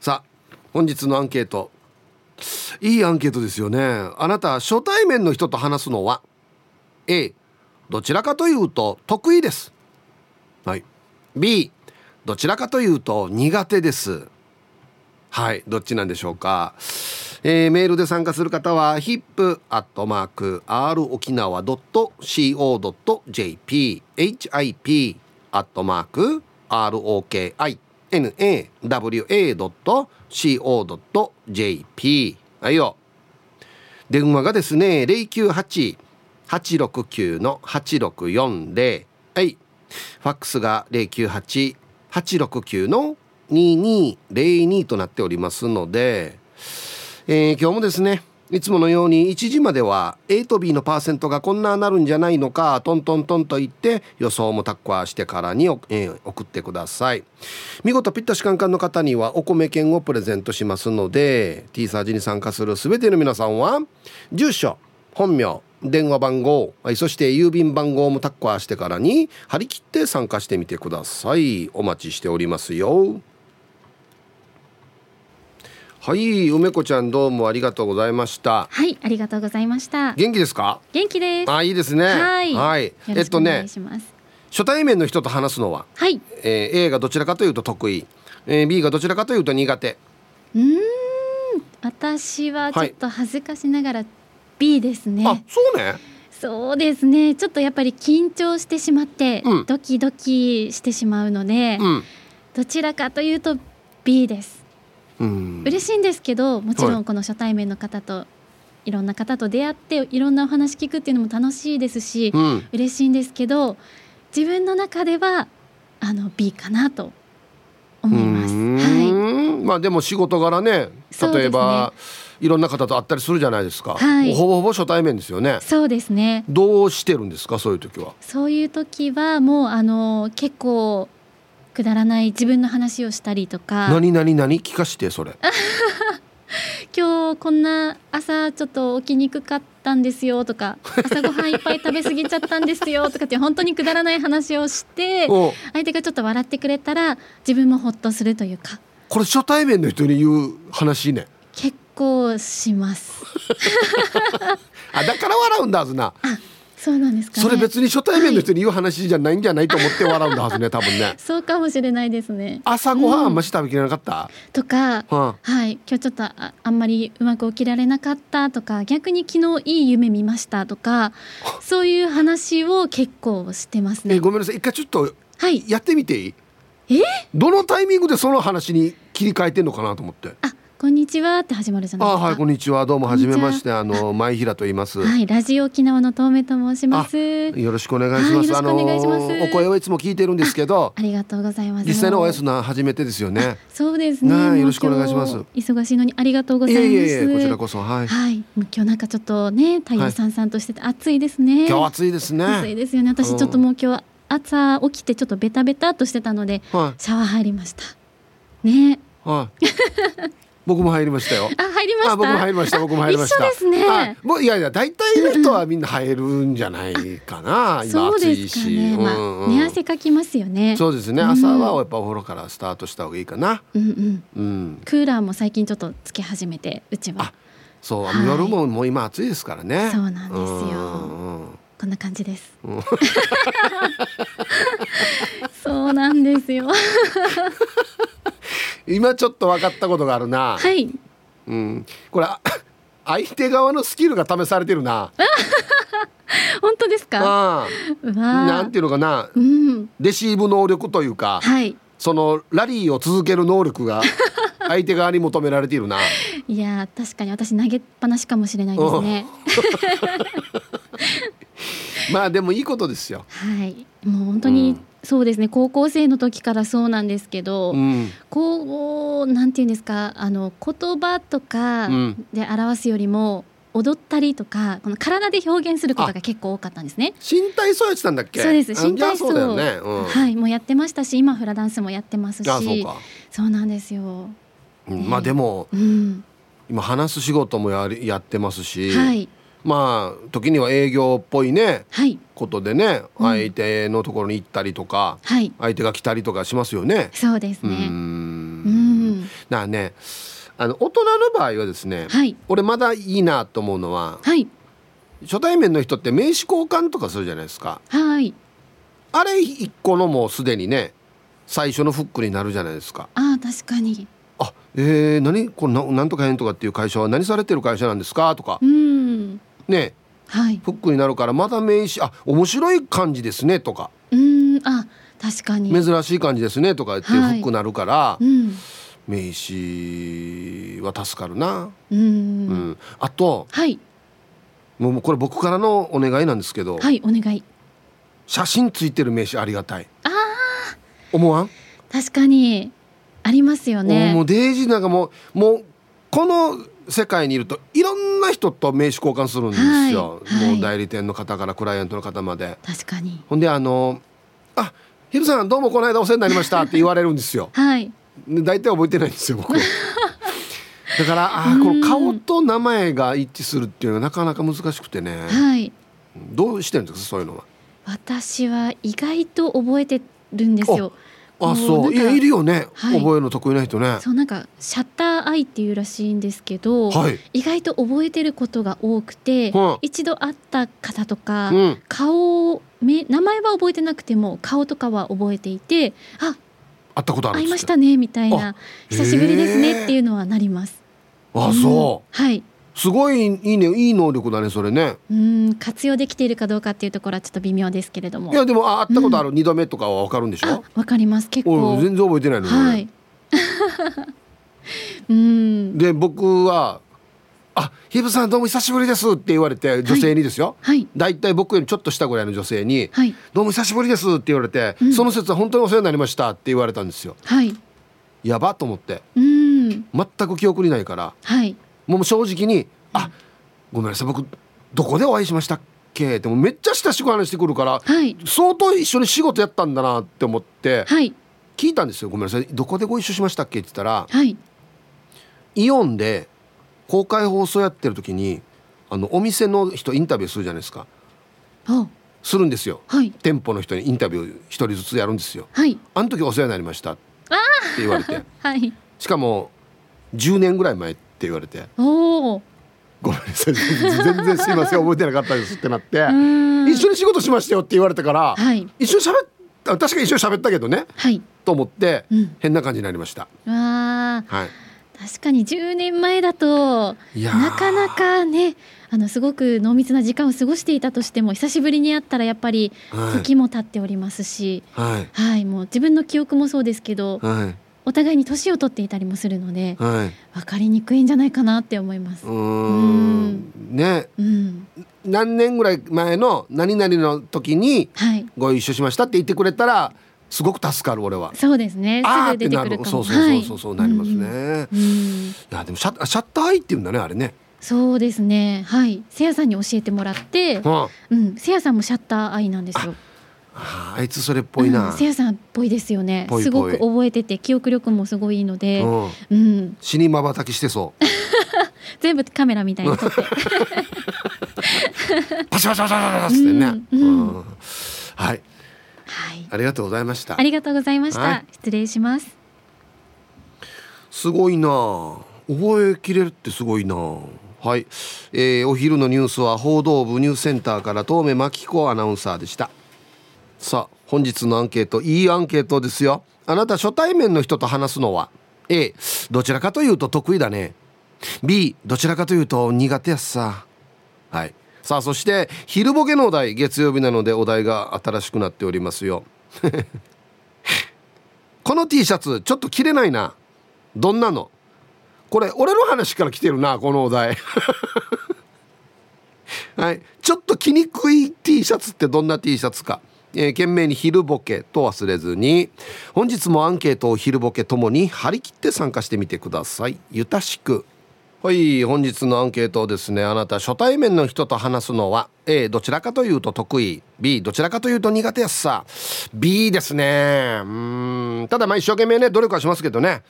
さあ本日のアンケート。いいアンケートですよね。あなた初対面の人と話すのは？A どちらかというと得意です。はい。B どちらかというと苦手です。はい。どっちなんでしょうか？えー、メールで参加する方は hip.r 沖 nawa.co.jp はいよ。電話がですね098-869-8640はい。ファックスが098-869-2202となっておりますのでえー、今日もですねいつものように1時までは A と B のパーセントがこんななるんじゃないのかトントントンと言って予想もタッカーしてからに、えー、送ってください。見事ピッタシカンカンの方にはお米券をプレゼントしますので T サージに参加する全ての皆さんは住所本名電話番号そして郵便番号もタッカーしてからに張り切って参加してみてください。お待ちしておりますよ。はい梅子ちゃんどうもありがとうございました。はいありがとうございました。元気ですか？元気です。あいいですね。はい、はい、えっとね初対面の人と話すのは、はい。えー、A がどちらかというと得意、えー、B がどちらかというと苦手。うん私はちょっと恥ずかしながら B ですね、あそうね。そうですね。ちょっとやっぱり緊張してしまって、うん、ドキドキしてしまうので、うん、どちらかというと B です嬉しいんですけどもちろんこの初対面の方といろんな方と出会っていろんなお話聞くっていうのも楽しいですし、うん、嬉しいんですけど自分の中ではあの B かなと思います。はい、まあでも仕事柄ね例えば、ね、いろんな方と会ったりするじゃないですか、はい、ほぼほぼ初対面ですよね。そうですね。どうしてるんですかそういう時は？そういう時はもうあの結構くだらない自分の話をしたりとか。何何何？聞かしてそれ。今日こんな朝ちょっと起きにくかったんですよとか 朝ごはんいっぱい食べ過ぎちゃったんですよとかって本当にくだらない話をして相手がちょっと笑ってくれたら自分もほっとするというか。これ初対面の人に言う話ね。結構します。あだから笑うんだはずなそうなんですか、ね、それ別に初対面の人に言う話じゃないんじゃないと思って笑うんだはずね 多分ね。そうかもしれないですね。朝ごはんあんまし食べきれなかった、うん、とか、はあ、はい今日ちょっとああんまりうまく起きられなかったとか逆に昨日いい夢見ましたとか そういう話を結構してますね。ごめんなさい。一回ちょっとやってみていい、はい、え？どのタイミングでその話に切り替えてんのかなと思って。あこんにちはって始まるじゃないですか。はい、こんにちは。どうも初めまして、あの前平と言います。はい、ラジオ沖縄の遠目と申します。よろしくお願いします。あのお声をいつも聞いてるんですけど。ありがとうございます。実際のおやすな初めてですよね。そうですね。よろしくお願いします。忙しいのにありがとうございます。いえいえこちらこそはい。はい。今日なんかちょっとね、太陽さんさんとしてて暑いですね。今日暑いですね。暑いですよね。私ちょっともう今日朝起きてちょっとベタベタとしてたので、シャワー入りました。ね。はい。僕も入りましたよ。あ、入りました？僕も入りました。僕も入りました。ですね。もういやいや、大体の人はみんな入るんじゃないかな。今暑いし。ね、まあ、寝汗かきますよね。そうですね。朝はやっぱお風呂からスタートした方がいいかな。うんうん。うん。クーラーも最近ちょっとつけ始めて、うちは。そう、夜ももう今暑いですからね。そうなんですよ。こんな感じです。そうなんですよ。今ちょっと分かったことがあるな。はい。うん。これ 相手側のスキルが試されてるな。本当ですか？なんていうのかな、うん、レシーブ能力というか、はい、そのラリーを続ける能力が 相手側に求められているな。いや確かに私投げっぱなしかもしれないですね。まあでもいいことですよ。はい。もう本当に、うんそうですね。高校生の時からそうなんですけど、うん、こうなんていうんですかあの言葉とかで表すよりも、踊ったりとかこの体で表現することが結構多かったんですね。身体操やってたんだっけ？そうです。身体操、ねうん、はいもうやってましたし、今フラダンスもやってますし、そうなんですよ。うん、まあでも、うん、今話す仕事もやりやってますし、はい、まあ時には営業っぽいね、はい、ことでね、相手のところに行ったりとか、はい、相手が来たりとかしますよね。そうですね。ん。だからねあの大人の場合はですね、はい、俺まだいいなと思うのは、はい、初対面の人って名刺交換とかするじゃないですか。はい、あれ一個のもうすでにね最初のフックになるじゃないですか。あ確かに。あえー、何？これななんとかへんとかっていう会社は何されてる会社なんですか？とか、うん、ね、はい、フックになるからまた名刺あ面白い感じですねとか。うんあ確かに。珍しい感じですねとか言ってフックなるから、はいうん。名刺は助かるな。うん、うん、あと、はい、もうこれ僕からのお願いなんですけどはいお願い。写真ついてる名刺ありがたい。あ思わん？確かに。ありますよね。もうデイジーなんかもうもうこの世界にいるといろんな人と名刺交換するんですよ、はいはい、もう代理店の方からクライアントの方まで。確かに。ほんであの「あヒルさんどうもこの間お世話になりました」って言われるんですよ。はい。大体覚えてないんですよ僕。だからあこの顔と名前が一致するっていうのはなかなか難しくてね、はい、どうしてるんですかそういうのは。私は意外と覚えてるんですよあそう。いやいるよね、はい、覚えるの得意な人ね。そうなんかシャッターアイっていうらしいんですけど、はい、意外と覚えてることが多くて、は一度会った方とか、うん、顔名前は覚えてなくても顔とかは覚えていてあ会ったことある会いましたねみたいな久しぶりですねっていうのはなります。あそう、はいすごいいいねいい能力だねそれね。うん活用できているかどうかっていうところはちょっと微妙ですけれども。いやでもあ会ったことある。二、度目とかはわかるんでしょ？わかります。結構。全然覚えてないのはい。うん。で僕はあヒブさんどうも久しぶりですって言われて女性にですよ、はい、だいたい僕よりちょっと下ぐらいの女性に、はい、どうも久しぶりですって言われて、うん、その説は本当にお世話になりましたって言われたんですよ。はい。やばと思って。うん。全く記憶にないから。はいもう正直に「あごめんなさい僕どこでお会いしましたっけ?」ってもめっちゃ親しく話してくるから、はい、相当一緒に仕事やったんだなって思って、はい、聞いたんですよ「ごめんなさいどこでご一緒しましたっけ?」って言ったら、はい、イオンで公開放送やってる時にあのお店の人インタビューするじゃないですか。するんですよ、はい、店舗の人にインタビュー一人ずつやるんですよ。はい、あの時お世話になりましたって言われて、はい、しかも10年ぐらい前って言われて。ごめんなさい。全然すいません。覚えてなかったですってなって。一緒に仕事しましたよって言われたから、はい、一緒にしゃべ確かに一緒に喋ったけどね、はい、と思って、うん、変な感じになりました。わはい。確かに10年前だとなかなかねあのすごく濃密な時間を過ごしていたとしても久しぶりに会ったらやっぱり時も経っておりますし、はい、はい、もう自分の記憶もそうですけど、はい、お互いに年を取っていたりもするので、はい、分かりにくいんじゃないかなって思います。うんね、うん、何年ぐらい前の何々の時にご一緒しましたって言ってくれたら、すごく助かる俺は。そうですね。すぐ出てくるかも。そうそうそうそうそうなりますね。うん、いやでもシャシャッターアイっていうんだねあれね。そうですね。はい。せやさんに教えてもらって、はあ、うん、せやさんもシャッターアイなんですよ。ああいつそれっぽいな、うん、せやさんっぽいですよね。すごく覚えてて記憶力もすごいいいので、うん。うん、死にまばたきしてそう。全部カメラみたいに撮って。パシパシパシパシってね、うん、はい、はい、ありがとうございました。ありがとうございました、はい、失礼します。すごいな。覚えきれるってすごいな。はい、えー、お昼のニュースは報道部ニュースセンターから東目真紀子アナウンサーでしたさあ本日のアンケートいいアンケートですよ。あなた初対面の人と話すのは A どちらかというと得意だね。B どちらかというと苦手やさ。はい。さあそして昼ボケのお題月曜日なのでお題が新しくなっておりますよ。この T シャツちょっと着れないな。どんなの？これ俺の話から来てるなこのお題。はい。ちょっと着にくい T シャツってどんな T シャツか。えー、懸命に昼ボケと忘れずに本日もアンケートを昼ボケともに張り切って参加してみてください。ゆたしく。はい本日のアンケートですねあなた初対面の人と話すのは A どちらかというと得意 B どちらかというと苦手やすさ。B ですね。うん。ただまあ一生懸命ね努力はしますけどね。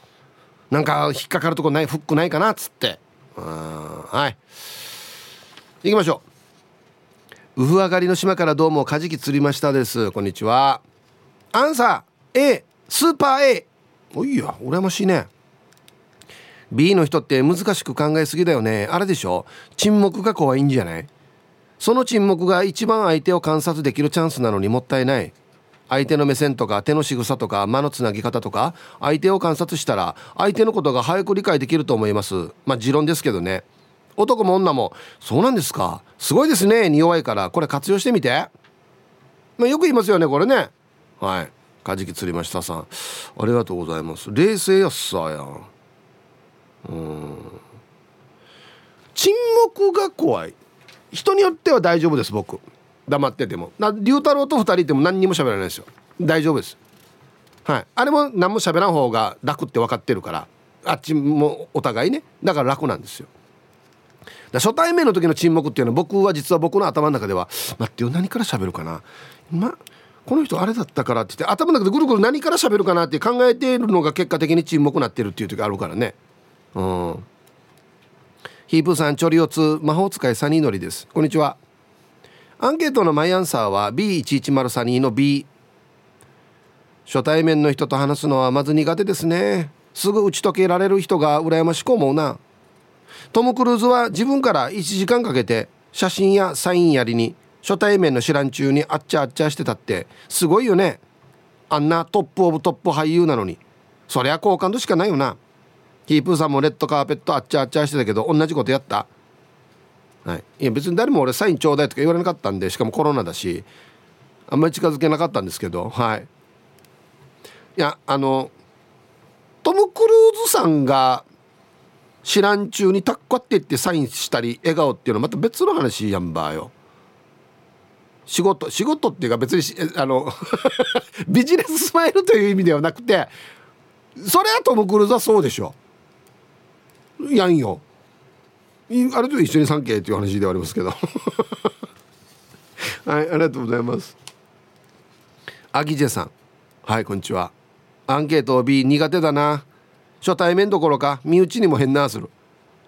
なんか引っかかるとこないフックないかなっつって。うんはい。行きましょう。ウフ上がりの島からどうもカジキ釣りましたです。こんにちは。アンサー A スーパー A おいや羨ましいね。B の人って難しく考えすぎだよね。あれでしょ？沈黙が怖いんじゃない？その沈黙が一番相手を観察できるチャンスなのにもったいない。相手の目線とか手の仕草とか間のつなぎ方とか相手を観察したら相手のことが早く理解できると思います。まあ持論ですけどね。男も女も。そうなんですか。すごいですねに弱いから。これ活用してみて。まあ、よく言いますよねこれね。はい。カジキ釣りましたさん。ありがとうございます。冷静やっさやん。うん。沈黙が怖い。人によっては大丈夫です僕。黙ってても。な龍太郎と2人いても何にも喋らないですよ。大丈夫です。はい。あれも何も喋らん方が楽って分かってるから。あっちもお互いね。だから楽なんですよ。初対面の時の沈黙っていうのは僕は実は僕の頭の中では待ってよ何から喋るかな。まこの人あれだったからって言って頭の中でぐるぐる何から喋るかなって考えているのが結果的に沈黙になってるっていう時あるからね。うん。ヒープーさんチョリオツ魔法使いサニーノリです。こんにちは。アンケートのマイアンサーは B110 サニーの B 初対面の人と話すのはまず苦手ですね。すぐ打ち解けられる人が羨ましく思うな。トム・クルーズは自分から1時間かけて写真やサインやらに初対面の知らん中にあっちゃあっちゃしてたってすごいよね。あんなトップオブトップ俳優なのに。そりゃ好感度しかないよな。ヒープーさんもレッドカーペットあっちゃあっちゃしてたけど同じことやった？はい。いや別に誰も俺サインちょうだいとか言われなかったんでしかもコロナだしあんまり近づけなかったんですけどはい。いやあのトム・クルーズさんが知らん中にタッコって言ってサインしたり笑顔っていうのはまた別の話やんばよ。仕事仕事っていうか別にあの ビジネススマイルという意味ではなくてそれはトム・クルーズはそうでしょ。やんよ。あれと一緒に産経っていう話ではありますけど。はいありがとうございます。アギジェさん。はいこんにちは。アンケート B 苦手だな。初対面どころか身内にも変なする。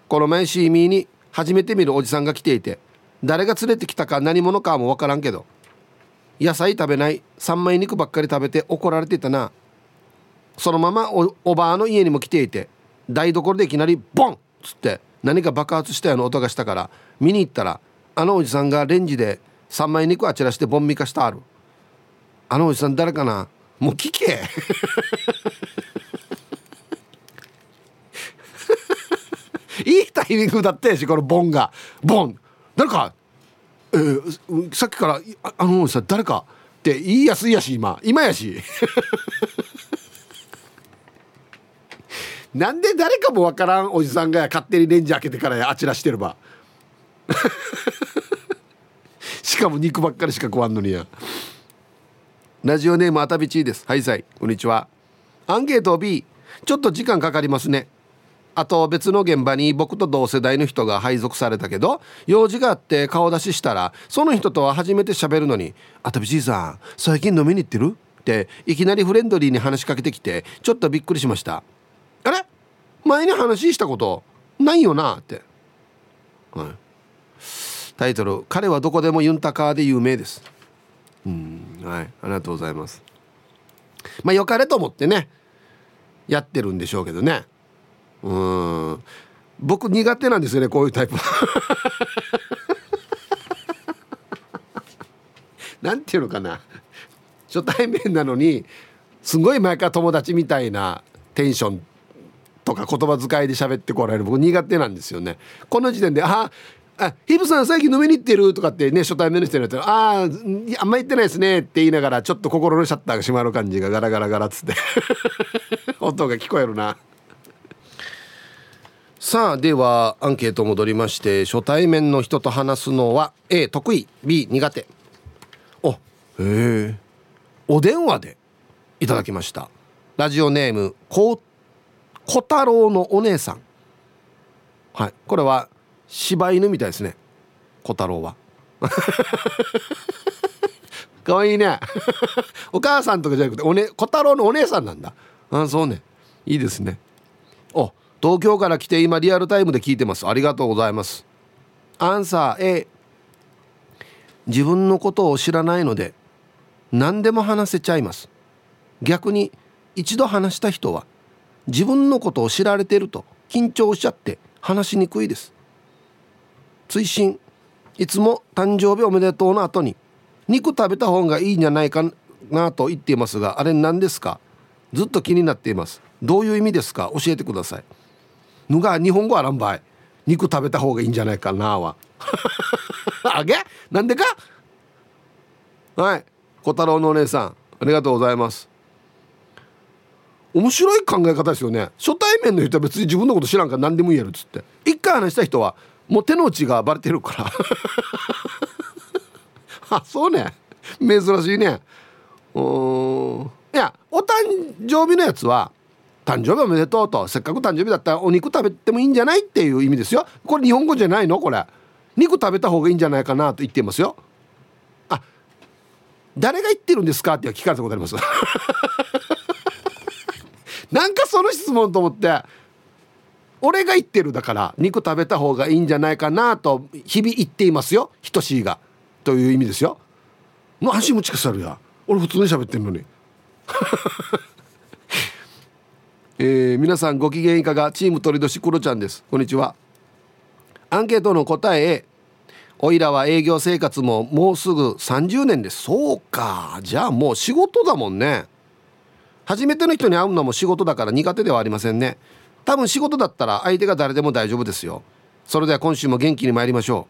この前シーミーに初めて見るおじさんが来ていて誰が連れてきたか何者かも分からんけど野菜食べない三枚肉ばっかり食べて怒られてたな。そのままおばあの家にも来ていて台所でいきなりボンっつって何か爆発したような音がしたから見に行ったらあのおじさんがレンジで三枚肉あちらしてボンミカしたある。あのおじさん誰かな？もう聞けいいタイミングだってしこのボンが。ボン。誰か、えー、さっきからああのさ誰か。って言いやすいやし今。今やし。なんで誰かもわからんおじさんが勝手にレンジ開けてからあちらしてれば。しかも肉ばっかりしか食わんのにや。ラジオネームあたびちです。はいさい。こんにちは。アンケート B ちょっと時間かかりますね。あと別の現場に僕と同世代の人が配属されたけど用事があって顔出ししたらその人とは初めて喋るのに「あたびじいさん最近飲みに行ってる?」っていきなりフレンドリーに話しかけてきてちょっとびっくりしましたあれ？前に話したことないよな？って、はい、タイトル「彼はどこでもユンタカーで有名です」うんはい。ありがとうございます。まあよかれと思ってねやってるんでしょうけどね。うん。僕苦手なんですよねこういうタイプ。なんていうのかな。初対面なのにすごい前から友達みたいなテンションとか言葉遣いで喋ってこられる。僕苦手なんですよね。この時点で「ああヒブさん最近飲みに行ってる?」とかってね初対面の人に言ったら「あああんま行ってないですね」って言いながらちょっと心のシャッターが閉まる感じがガラガラガラっつって。音が聞こえるな。さあではアンケート戻りまして初対面の人と話すのは A 得意 B 苦手。おへえ。お電話でいただきました。ラジオネームこ小太郎のお姉さん。はいこれは柴犬みたいですね。小太郎は。かわいいね。お母さんとかじゃなくてお、ね、小太郎のお姉さんなんだ。あそうね。いいですね。東京から来て今リアルタイムで聞いてます。ありがとうございます。アンサー A 自分のことを知らないので何でも話せちゃいます。逆に一度話した人は自分のことを知られていると緊張しちゃって話しにくいです。追伸。いつも誕生日おめでとうの後に肉食べた方がいいんじゃないかなと言っていますがあれ何ですか？ずっと気になっています。どういう意味ですか？教えてください。ぬが日本語あらんばい。肉食べた方がいいんじゃないかなは。あげ？なんでか？はい。小太郎のお姉さんありがとうございます。面白い考え方ですよね。初対面の人は別に自分のこと知らんから何でも言えるっつって。一回話した人はもう手の内がバレてるから。あそうね。珍しいね。うん。いやお誕生日のやつは誕生日おめでとうと。せっかく誕生日だったらお肉食べてもいいんじゃないっていう意味ですよ。これ日本語じゃないの？これ。肉食べた方がいいんじゃないかなと言ってますよ。あ誰が言ってるんですかって聞かれたことあります。なんかその質問と思って。俺が言ってるだから肉食べた方がいいんじゃないかなと日々言っていますよ。等しいが。という意味ですよ。もう足も近さるや。俺普通に喋ってんのに。えー、皆さんご機嫌いかが？チーム鳥年クロちゃんです。こんにちは。アンケートの答えおいらは営業生活ももうすぐ30年です。そうか。じゃあもう仕事だもんね。初めての人に会うのも仕事だから苦手ではありませんね。多分仕事だったら相手が誰でも大丈夫ですよ。それでは今週も元気に参りましょ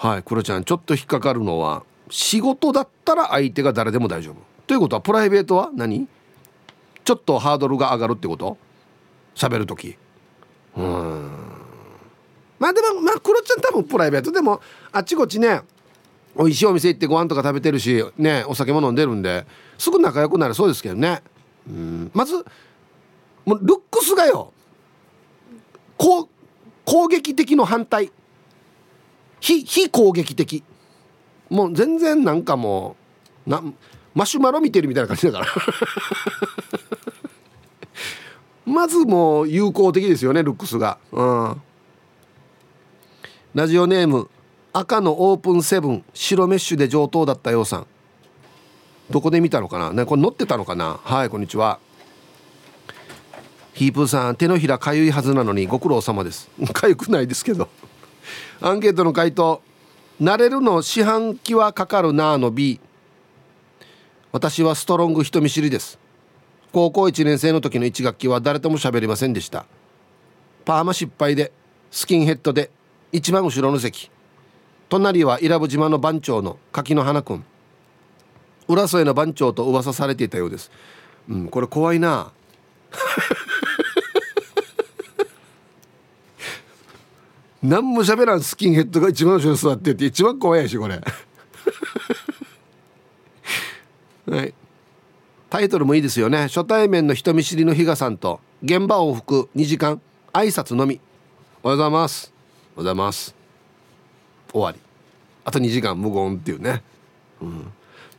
う。はいクロちゃん。ちょっと引っかかるのは仕事だったら相手が誰でも大丈夫。ということはプライベートは何？ちょっとハードルが上がるってこと？喋る時。うん。まあでもまあクロちゃん多分プライベートでもあっちこっちね美味しいお店行ってご飯とか食べてるしねお酒も飲んでるんですぐ仲良くなるそうですけどね。うん。まずもうルックスがよ攻攻撃的の反対。非非攻撃的。もう全然なんかもうなマシュマロ見てるみたいな感じだから。まずもう友好的ですよねルックスが。うん。ラジオネーム赤のオープンセブン白メッシュで上等だったようさん。どこで見たのかな？ねこれ乗ってたのかな？はいこんにちは。ヒープーさん手のひらかゆいはずなのにご苦労様です。かゆくないですけど。アンケートの回答。慣れるの四半期はかかるなの B 私はストロング人見知りです。高校1年生の時の1学期は誰とも喋りませんでした。パーマ失敗でスキンヘッドで一番後ろの席。隣は伊良部島の番長の柿の花くん浦添の番長と噂されていたようです。うんこれ怖いな。何も喋らんスキンヘッドが一番後ろに座ってて一番怖いしこれ。はい。タイトルもいいですよね。初対面の人見知りの比嘉さんと現場往復2時間挨拶のみ。おはようございます。おはようございます。終わり。あと2時間無言っていうね、うん、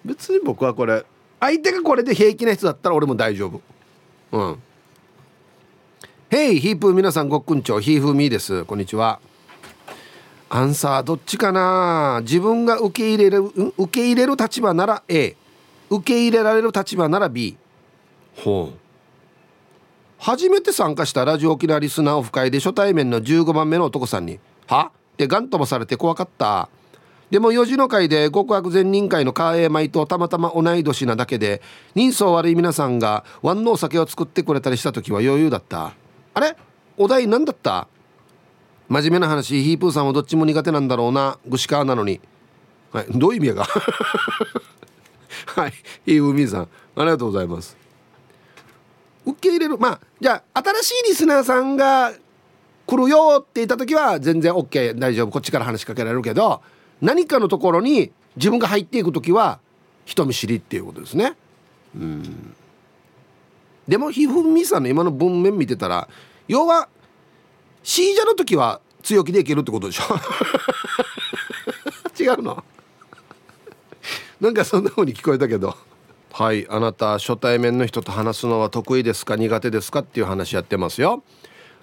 別に僕はこれ相手がこれで平気な人だったら俺も大丈夫。うん。ヘイヒープ皆さんごっくんちょヒーフーミーです。こんにちは。アンサーどっちかな。自分が受け入れる受け入れる立場なら A 受け入れられる立場なら B ほう。初めて参加したラジオ沖縄リスナーオフ会で初対面の15番目の男さんに「は?」ってガン飛ばされて怖かった。でも4時の会で極悪善人会のカーエー米とたまたま同い年なだけで人相悪い皆さんがワンのお酒を作ってくれたりした時は余裕だった。あれ？お題何だった？真面目な話ヒープーさんはどっちも苦手なんだろうなグシカーなのに、はい、どういう意味やが？はい。ヒープーさんありがとうございます。受け入れるまあじゃあ新しいリスナーさんが来るよって言った時は全然 OK 大丈夫こっちから話しかけられるけど何かのところに自分が入っていく時は人見知りっていうことですね。うん。でもひふみさんの今の文面見てたら要はシージャの時は強気でいけるってことでしょ。違うの？なんかそんな風に聞こえたけど。はいあなた初対面の人と話すのは得意ですか？苦手ですか？っていう話やってますよ。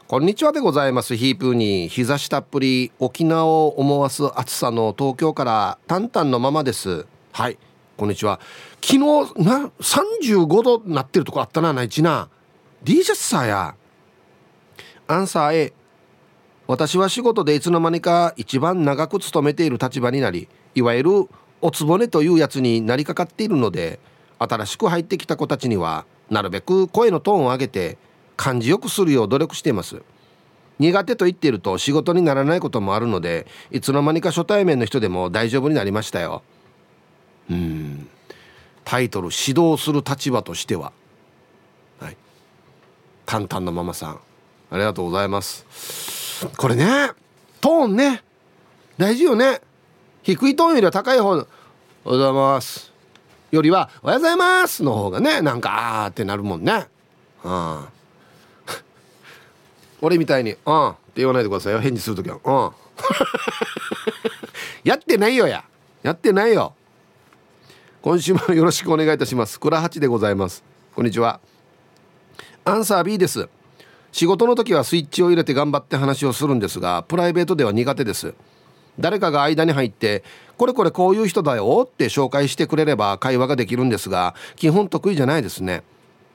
こんにちはでございます。ヒープーに。日差したっぷり沖縄を思わす暑さの東京からタンタンのままです。はいこんにちは。昨日な35度なってるとこあったなな。いちな D ジャスさや。アンサー A 私は仕事でいつの間にか一番長く勤めている立場になりいわゆるおつぼねというやつになりかかっているので新しく入ってきた子たちにはなるべく声のトーンを上げて感じよくするよう努力しています。苦手と言っていると仕事にならないこともあるのでいつの間にか初対面の人でも大丈夫になりましたよ。うん。タイトル「指導する立場としては」はい。淡々のママさんありがとうございます。これねトーンね。大事よね。低いトーンよりは高い方の「おはようございます」よりは「おはようございます」の方がねなんかあーってなるもんね。うん。俺みたいに「うん」って言わないでくださいよ返事する時は「うん」やってないよや。やってないよ。今週もよろしくお願いいたします。倉八でございます。こんにちは。アンサー B です。仕事の時はスイッチを入れて頑張って話をするんですがプライベートでは苦手です。誰かが間に入ってこれこれこういう人だよって紹介してくれれば会話ができるんですが基本得意じゃないですね。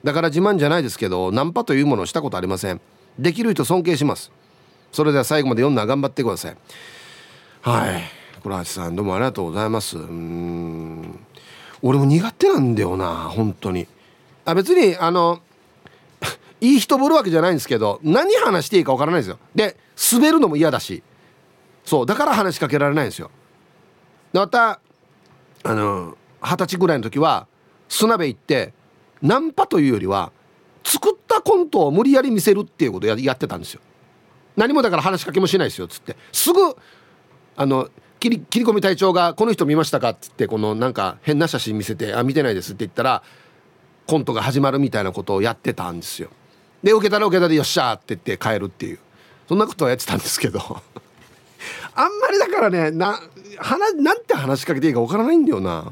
だから自慢じゃないですけどナンパというものをしたことありません。できる人尊敬します。それでは最後まで読んだ頑張ってください。はい。倉橋さんどうもありがとうございます。うん。俺も苦手なんだよな本当に。あ別にあの いい人ぶるわけじゃないんですけど何話していいかわからないですよ。で滑るのも嫌だし。そうだから話しかけられないんですよ。またあの二十歳ぐらいの時は砂辺行ってナンパというよりは作ったコントを無理やり見せるっていうことをやってたんですよ。何もだから話しかけもしないですよっつって。すぐあの切り切り込み隊長が「この人見ましたか?」っつってこのなんか変な写真見せて「あ見てないです」って言ったらコントが始まるみたいなことをやってたんですよ。で受けたら受けたで「よっしゃ」って言って帰るっていう。そんなことをやってたんですけど。あんまりだからねな話なんて話しかけていいかわからないんだよな。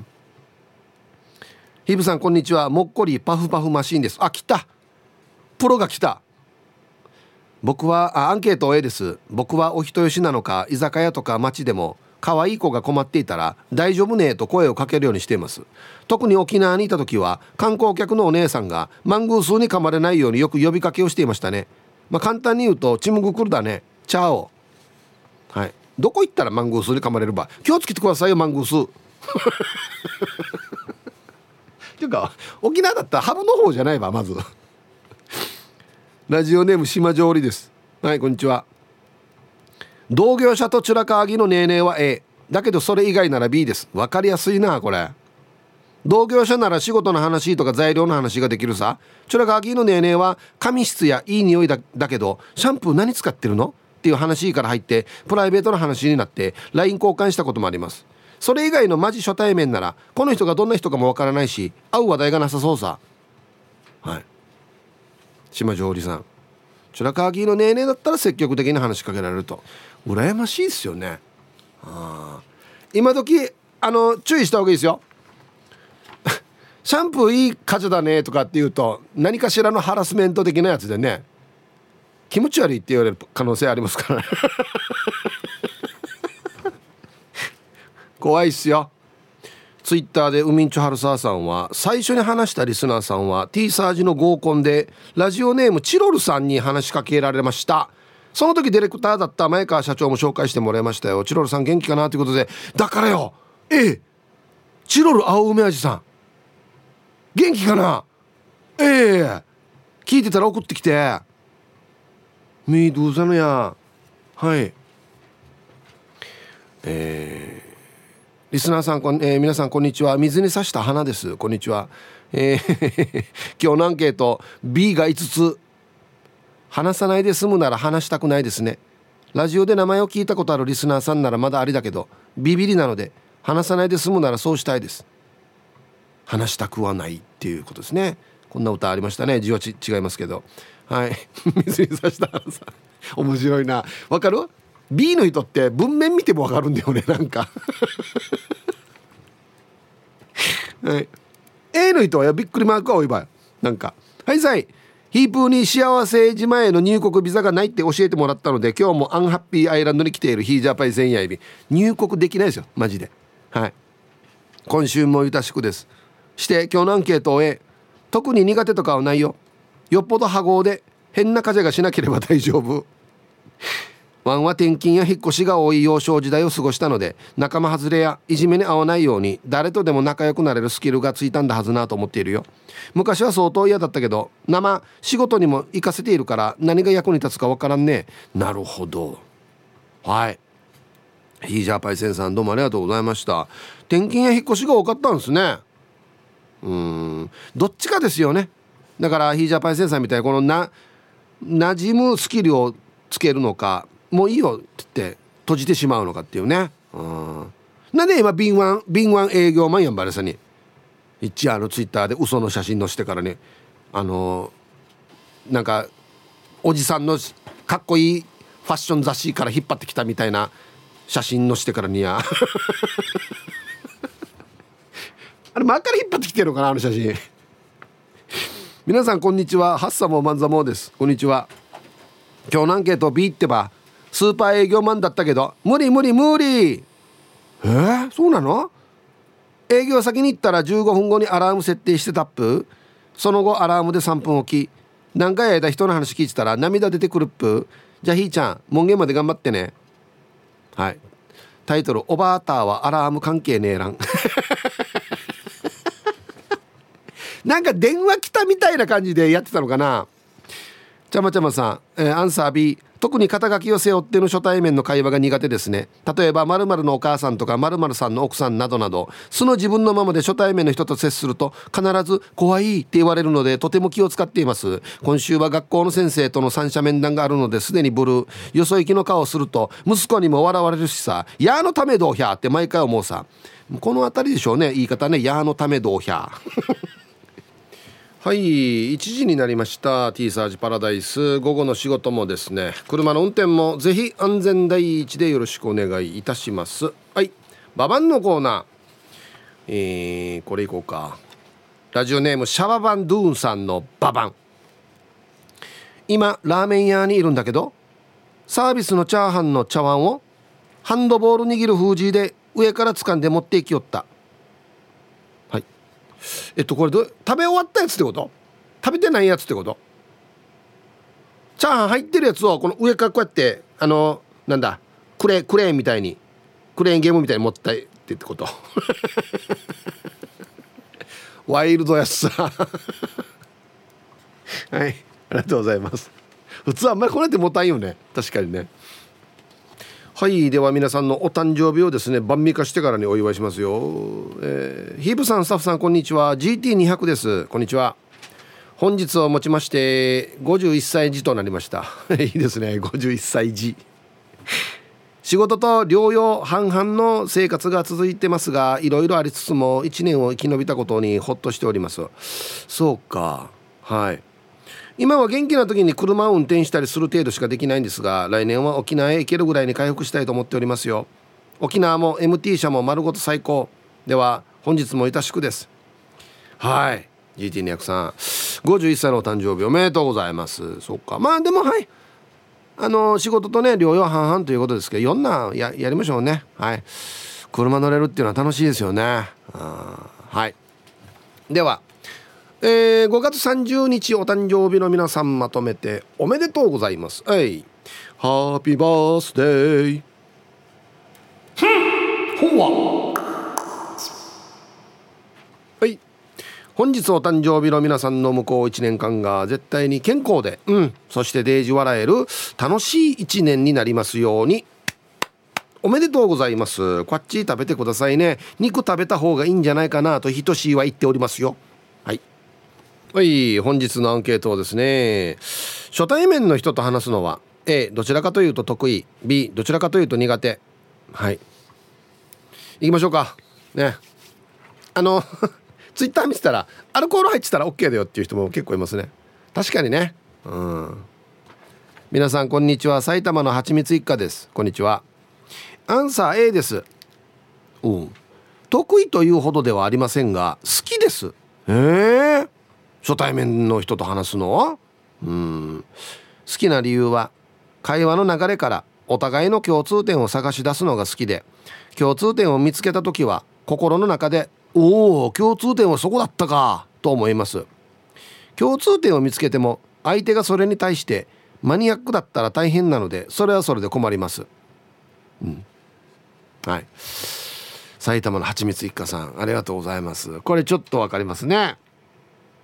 ヒブさんこんにちは。もっこりパフパフマシーンです。あ来た。プロが来た。僕はあアンケート A です。僕はお人よしなのか居酒屋とか街でも可愛い子が困っていたら「大丈夫ね」と声をかけるようにしています。特に沖縄にいた時は観光客のお姉さんがマングースに噛まれないようによく呼びかけをしていましたね。まあ簡単に言うと「チムグクルだね。チャオ」はい。どこ行ったらマングースに噛まれるば。気をつけてくださいよマングース っていうか沖縄だったらハブの方じゃないわまず。ラジオネーム島上りです。はいこんにちは。同業者とチュラカーギのネーネーは A だけどそれ以外なら B です。分かりやすいなこれ。同業者なら仕事の話とか材料の話ができるさ。チュラカーギのネーネーは髪質やいい匂いだだけどシャンプー何使ってるの？っていう話から入ってプライベートの話になって LINE 交換したこともあります。それ以外のマジ初対面ならこの人がどんな人かもわからないし会う話題がなさそうさ。はい。島上里さん。チュラカーギーのネーネーだったら積極的に話しかけられると。羨ましいですよね。あ今時あの注意した方がいいですよ。シャンプーいい風だねとかって言うと何かしらのハラスメント的なやつでね。気持ち悪いって言われる可能性ありますから。怖いっすよ。ツイッターでウミンチョハルサーさんは最初に話したリスナーさんは T サージの合コンでラジオネームチロルさんに話しかけられました。その時ディレクターだった前川社長も紹介してもらいました。よチロルさん元気かなということで。だからよ。ええ。チロル青梅味さん。元気かな？ええ。聞いてたら送ってきて。みどうざのや。はい。えー、リスナーさんこん、えー、皆さんこんにちは。水に刺した花です。こんにちは、えー、今日のアンケート。B が5つ。話さないで済むなら話したくないですね。ラジオで名前を聞いたことあるリスナーさんならまだありだけどビビりなので話さないで済むならそうしたいです。話したくはないっていうことですね。こんな歌ありましたね。字はち違いますけど。はい。水に刺した花さん面白いな。わかる？B の人って文面見てもわかるんだよね なんか。はい。A の人はびっくりマークはおいばいなんかはいさい。ヒープーに幸せ島への入国ビザがないって教えてもらったので今日もアンハッピーアイランドに来ているヒージャーパイ前夜エビ。入国できないですよマジで。はい。今週もゆたしくです。して今日のアンケートを終え特に苦手とかはないよ。よっぽど波合で変な風がしなければ大丈夫。ワンは転勤や引っ越しが多い幼少時代を過ごしたので仲間外れやいじめに遭わないように誰とでも仲良くなれるスキルがついたんだはずなと思っているよ。昔は相当嫌だったけど生仕事にも活かせているから何が役に立つかわからんね。なるほど。はい。ヒージャーパイセンさんどうもありがとうございました。転勤や引っ越しが多かったんですね。うん。どっちかですよね。だからヒージャパイセンさんみたいにこのな馴染むスキルをつけるのかもういいよって言って閉じてしまうのかっていうね。なんで今敏腕敏腕営業マンやんばれさに。一応あのツイッターで嘘の写真載してからね。あのー、なんかおじさんのかっこいいファッション雑誌から引っ張ってきたみたいな写真載してからにや。あれ前から引っ張ってきてるのかなあの写真。皆さんこんにちは。ハッサモマンザモです。こんにちは。今日のアンケート B ってばスーパー営業マンだったけど無理無理無理。え？ー、そうなの？営業先に行ったら15分後にアラーム設定してタップ。その後アラームで3分置き。何回間人の話聞いてたら涙出てくるっぷ。じゃあひーちゃん門限まで頑張ってね。はい。タイトル「おばあたーはアラーム関係ねえらん」なんか電話来たみたいな感じでやってたのかな。ちゃまちゃまさん、えー、アンサー B 特に肩書きを背負っての初対面の会話が苦手ですね。例えば〇〇のお母さんとか〇〇さんの奥さんなどなど。素の自分のままで初対面の人と接すると必ず怖いって言われるのでとても気を使っています。今週は学校の先生との三者面談があるのですでにブルー。よそ行きの顔をすると息子にも笑われるしさ「やーのためどうひゃ」って毎回思うさ。この辺りでしょうね。言い方ね「やーのためどうひゃ」はい1時になりました T サージパラダイス。午後の仕事もですね車の運転もぜひ安全第一でよろしくお願いいたします。はいババンのコーナー。えー、これいこうか。ラジオネームシャババンドゥーンさんのババン今ラーメン屋にいるんだけどサービスのチャーハンの茶碗をハンドボール握る封じで上から掴んで持っていきよった。えっとこれど食べ終わったやつってこと？食べてないやつってこと？チャーハン入ってるやつをこの上からこうやってあのなんだクレクレーンみたいにクレーンゲームみたいに持ったってってこと？ワイルドやつさ。はいありがとうございます。普通あんまりこうやって持たんよね。確かにね。はいでは皆さんのお誕生日をですね晩味化してからにお祝いしますよ、えー、ヒープさんスタッフさんこんにちは。GT200 です。こんにちは。本日をもちまして51歳児となりました。いいですね。51歳児仕事と療養半々の生活が続いてますがいろいろありつつも1年を生き延びたことにほっとしております。そうか。はい。今は元気な時に車を運転したりする程度しかできないんですが来年は沖縄へ行けるぐらいに回復したいと思っておりますよ。沖縄も MT 車も丸ごと最高。では本日もいたしくです。はい。GT200 さん。51歳のお誕生日おめでとうございます。そっか。まあでもはい。あの仕事とね療養半々ということですけどいろんなややりましょうね。はい。車乗れるっていうのは楽しいですよね。はい。では。えー、5月30日お誕生日の皆さんまとめておめでとうございます。はい。ハッピーバースデーはい。本日お誕生日の皆さんの向こう1年間が絶対に健康でうん。そしてデージ笑える楽しい1年になりますように。おめでとうございます。こっち食べてくださいね。肉食べた方がいいんじゃないかなとひとしいは言っておりますよはい本日のアンケートをですね初対面の人と話すのは A どちらかというと得意 B どちらかというと苦手。はい。行きましょうか。ね。あの ツイッター見てたらアルコール入ってたら OK だよっていう人も結構いますね。確かにね。うん。皆さんこんにちは。埼玉のはちみつ一家です。こんにちは。アンサー A です。うん。得意というほどではありませんが好きです。ええ。ー初対面の人と話すの？うん。好きな理由は会話の流れからお互いの共通点を探し出すのが好きで共通点を見つけた時は心の中で「おお共通点はそこだったか」と思います。共通点を見つけても相手がそれに対してマニアックだったら大変なのでそれはそれで困ります。うん。はい。埼玉のはちみつ一家さんありがとうございます。これちょっと分かりますね。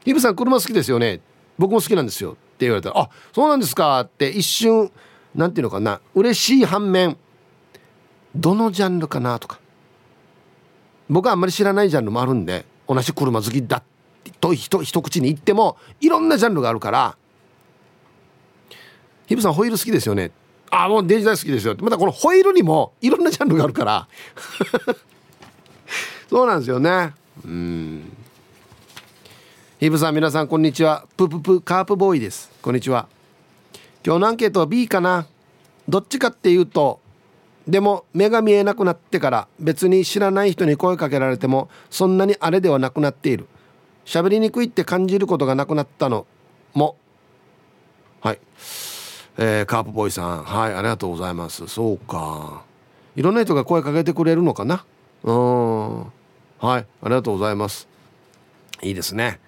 イブさん車好きですよね？僕も好きなんですよって言われたら「あそうなんですか」って一瞬何て言うのかな嬉しい反面どのジャンルかなとか。僕はあんまり知らないジャンルもあるんで同じ車好きだと一口に言ってもいろんなジャンルがあるから「ヒブさんホイール好きですよね」あもう電子代好きですよ。またこのホイールにもいろんなジャンルがあるから。そうなんですよね。うん。ヒブさん皆さんこんにちは。プププカープボーイです。こんにちは。今日のアンケートは B かな？どっちかっていうとでも目が見えなくなってから別に知らない人に声かけられてもそんなにあれではなくなっている。喋りにくいって感じることがなくなったの。も。はい。えー、カープボーイさん。はいありがとうございます。そうか。いろんな人が声かけてくれるのかな？うん。はいありがとうございます。いいですね。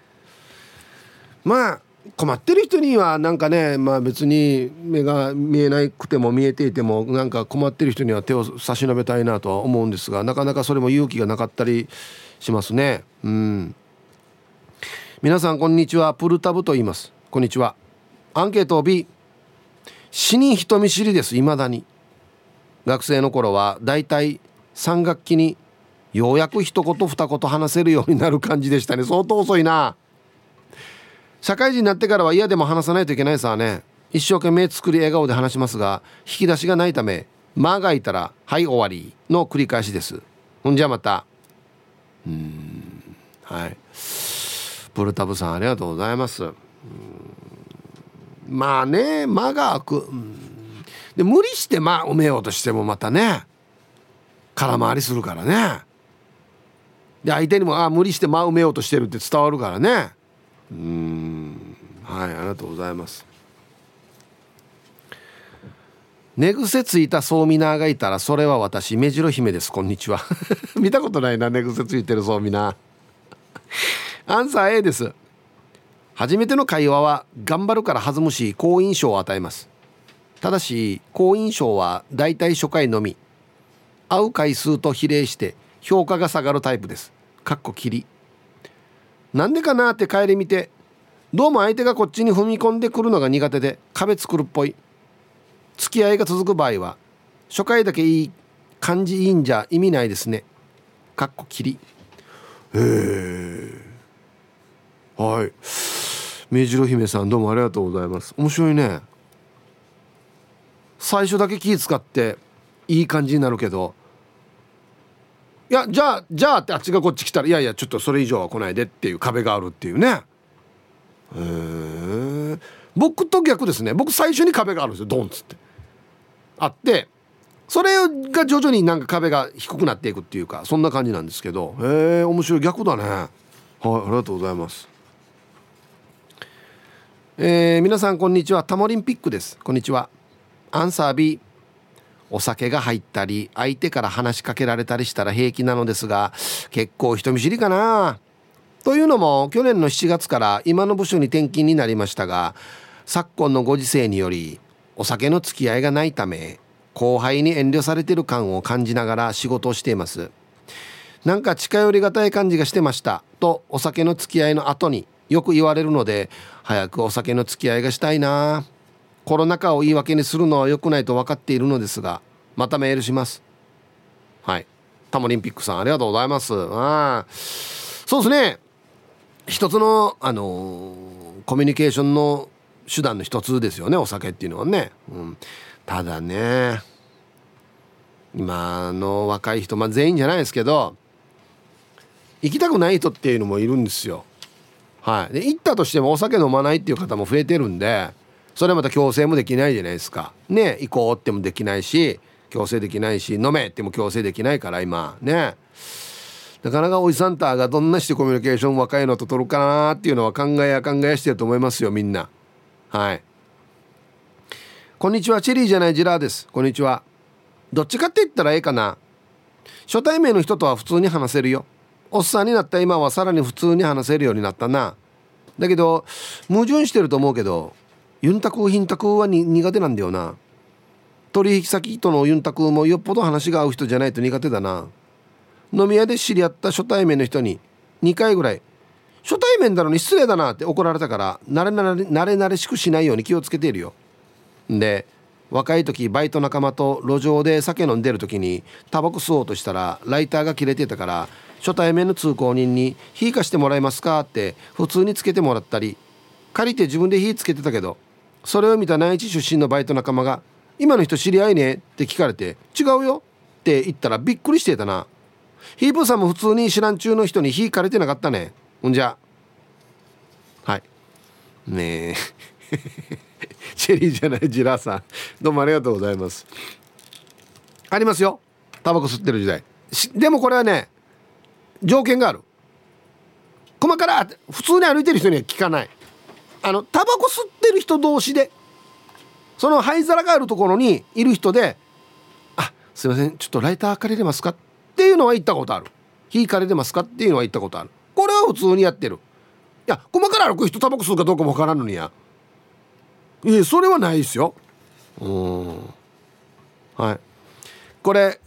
まあ困ってる人にはなんかねまあ別に目が見えなくても見えていてもなんか困ってる人には手を差し伸べたいなとは思うんですがなかなかそれも勇気がなかったりしますね。うん。皆さんこんにちはプルタブと言います。こんにちは。アンケート B 死に人見知りです未だに。学生の頃はだいたい3学期にようやく一言二言話せるようになる感じでしたね。相当遅いな。社会人になってからは嫌でも話さないといけないさね。一生懸命作り笑顔で話しますが引き出しがないため間がいたら「はい終わり」の繰り返しです。ほんじゃまた。うんはい。プルタブさんありがとうございます。まあね間が空く。で無理して間埋めようとしてもまたね空回りするからね。で相手にもあ無理して間埋めようとしてるって伝わるからね。うん。はいありがとうございます。寝癖ついたソーミナーがいたらそれは私目白姫です。こんにちは。見たことないな寝癖ついてるソーミナー。アンサー A です。初めての会話は頑張るから弾むし好印象を与えます。ただし好印象はだいたい初回のみ。会う回数と比例して評価が下がるタイプです。かっこ切りなんでかなって帰り見てどうも相手がこっちに踏み込んでくるのが苦手で壁作るっぽい。付き合いが続く場合は初回だけいい感じいいんじゃ意味ないですね。かっこ切り。へえはい。目白姫さんどうもありがとうございます。面白いね。最初だけ気使っていい感じになるけどいやじゃあじゃあってあっちがこっち来たらいやいやちょっとそれ以上は来ないでっていう壁があるっていうね。へえ僕と逆ですね。僕最初に壁があるんですよドンっつって。あってそれが徐々になんか壁が低くなっていくっていうかそんな感じなんですけど。へえ面白い。逆だね。はいありがとうございます。えー、皆さんこんにちは。タモリンピックです。こんにちは。アンサー B お酒が入ったり相手から話しかけられたりしたら平気なのですが結構人見知りかな。というのも去年の7月から今の部署に転勤になりましたが昨今のご時世によりお酒の付き合いがないため後輩に遠慮されてる感を感じながら仕事をしています。なんか近寄りがたい感じがしてましたとお酒の付き合いの後によく言われるので早くお酒の付き合いがしたいな。コロナ禍を言い訳にするのは良くないと分かっているのですがまたメールします。はい。タモリンピックさんありがとうございます。あそうですね。一つのあのー、コミュニケーションの手段の一つですよねお酒っていうのはね、うん、ただね今の若い人まあ全員じゃないですけど行きたくない人っていうのもいるんですよ。はい。で行ったとしてもお酒飲まないっていう方も増えてるんでそれまた強制もできないじゃないですか。ね行こうってもできないし強制できないし飲めっても強制できないから今。ね。なかなかおじさんたがどんなしてコミュニケーション若いのと取るかなっていうのは考えや考えしてると思いますよみんな。はい。こんにちは。チェリーじゃないジラーです。こんにちは。どっちかって言ったらええかな。初対面の人とは普通に話せるよ。おっさんになった今はさらに普通に話せるようになったな。だけど矛盾してると思うけどユンタクヒンタクは苦手なんだよな取引先とのユンタクもよっぽど話が合う人じゃないと苦手だな飲み屋で知り合った初対面の人に2回ぐらい初対面だのに失礼だなって怒られたから慣れ慣れ慣れ慣れしくしないように気をつけているよで若い時バイト仲間と路上で酒飲んでる時にタバコ吸おうとしたらライターが切れてたから初対面の通行人に「火貸してもらえますか?」って普通につけてもらったり借りて自分で火つけてたけどそれを見た内地出身のバイト仲間が「今の人知り合いね?」って聞かれて「違うよ」って言ったらびっくりしてたな。ヒープーさんも普通に知らん中の人に火借りてなかったね。ほんじゃ。はい。ねえ。チェリーじゃないジラさん。どうもありがとうございます。ありますよ。タバコ吸ってる時代。でもこれはね条件がある。細から普通に歩いてる人には聞かない。あのタバコ吸ってる人同士でその灰皿があるところにいる人で「あすいませんちょっとライター借りれますか?」っていうのは言ったことある「火借りれますか?」っていうのは言ったことある。これは普通にやってる。いや細から歩く人タバコ吸うかどうかもわからんのにや。いやそれはないですよ。うん。はい。これ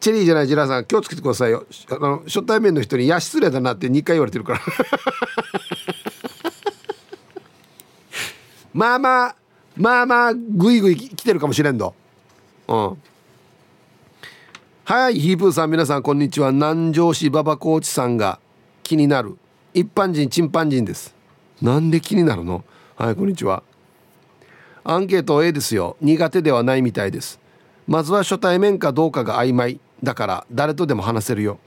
チェリーじゃないジラさん気をつけてくださいよ。あの初対面の人に「いや失礼だな」って2回言われてるから。まあまあまあまあグイグイ来てるかもしれんど。うん。はいヒープーさん皆さんこんにちは。南城市馬場コーチさんが気になる。一般人チンパン人です。なんで気になるの？はいこんにちは。アンケート A ですよ。苦手ではないみたいです。まずは初対面かどうかが曖昧だから誰とでも話せるよ。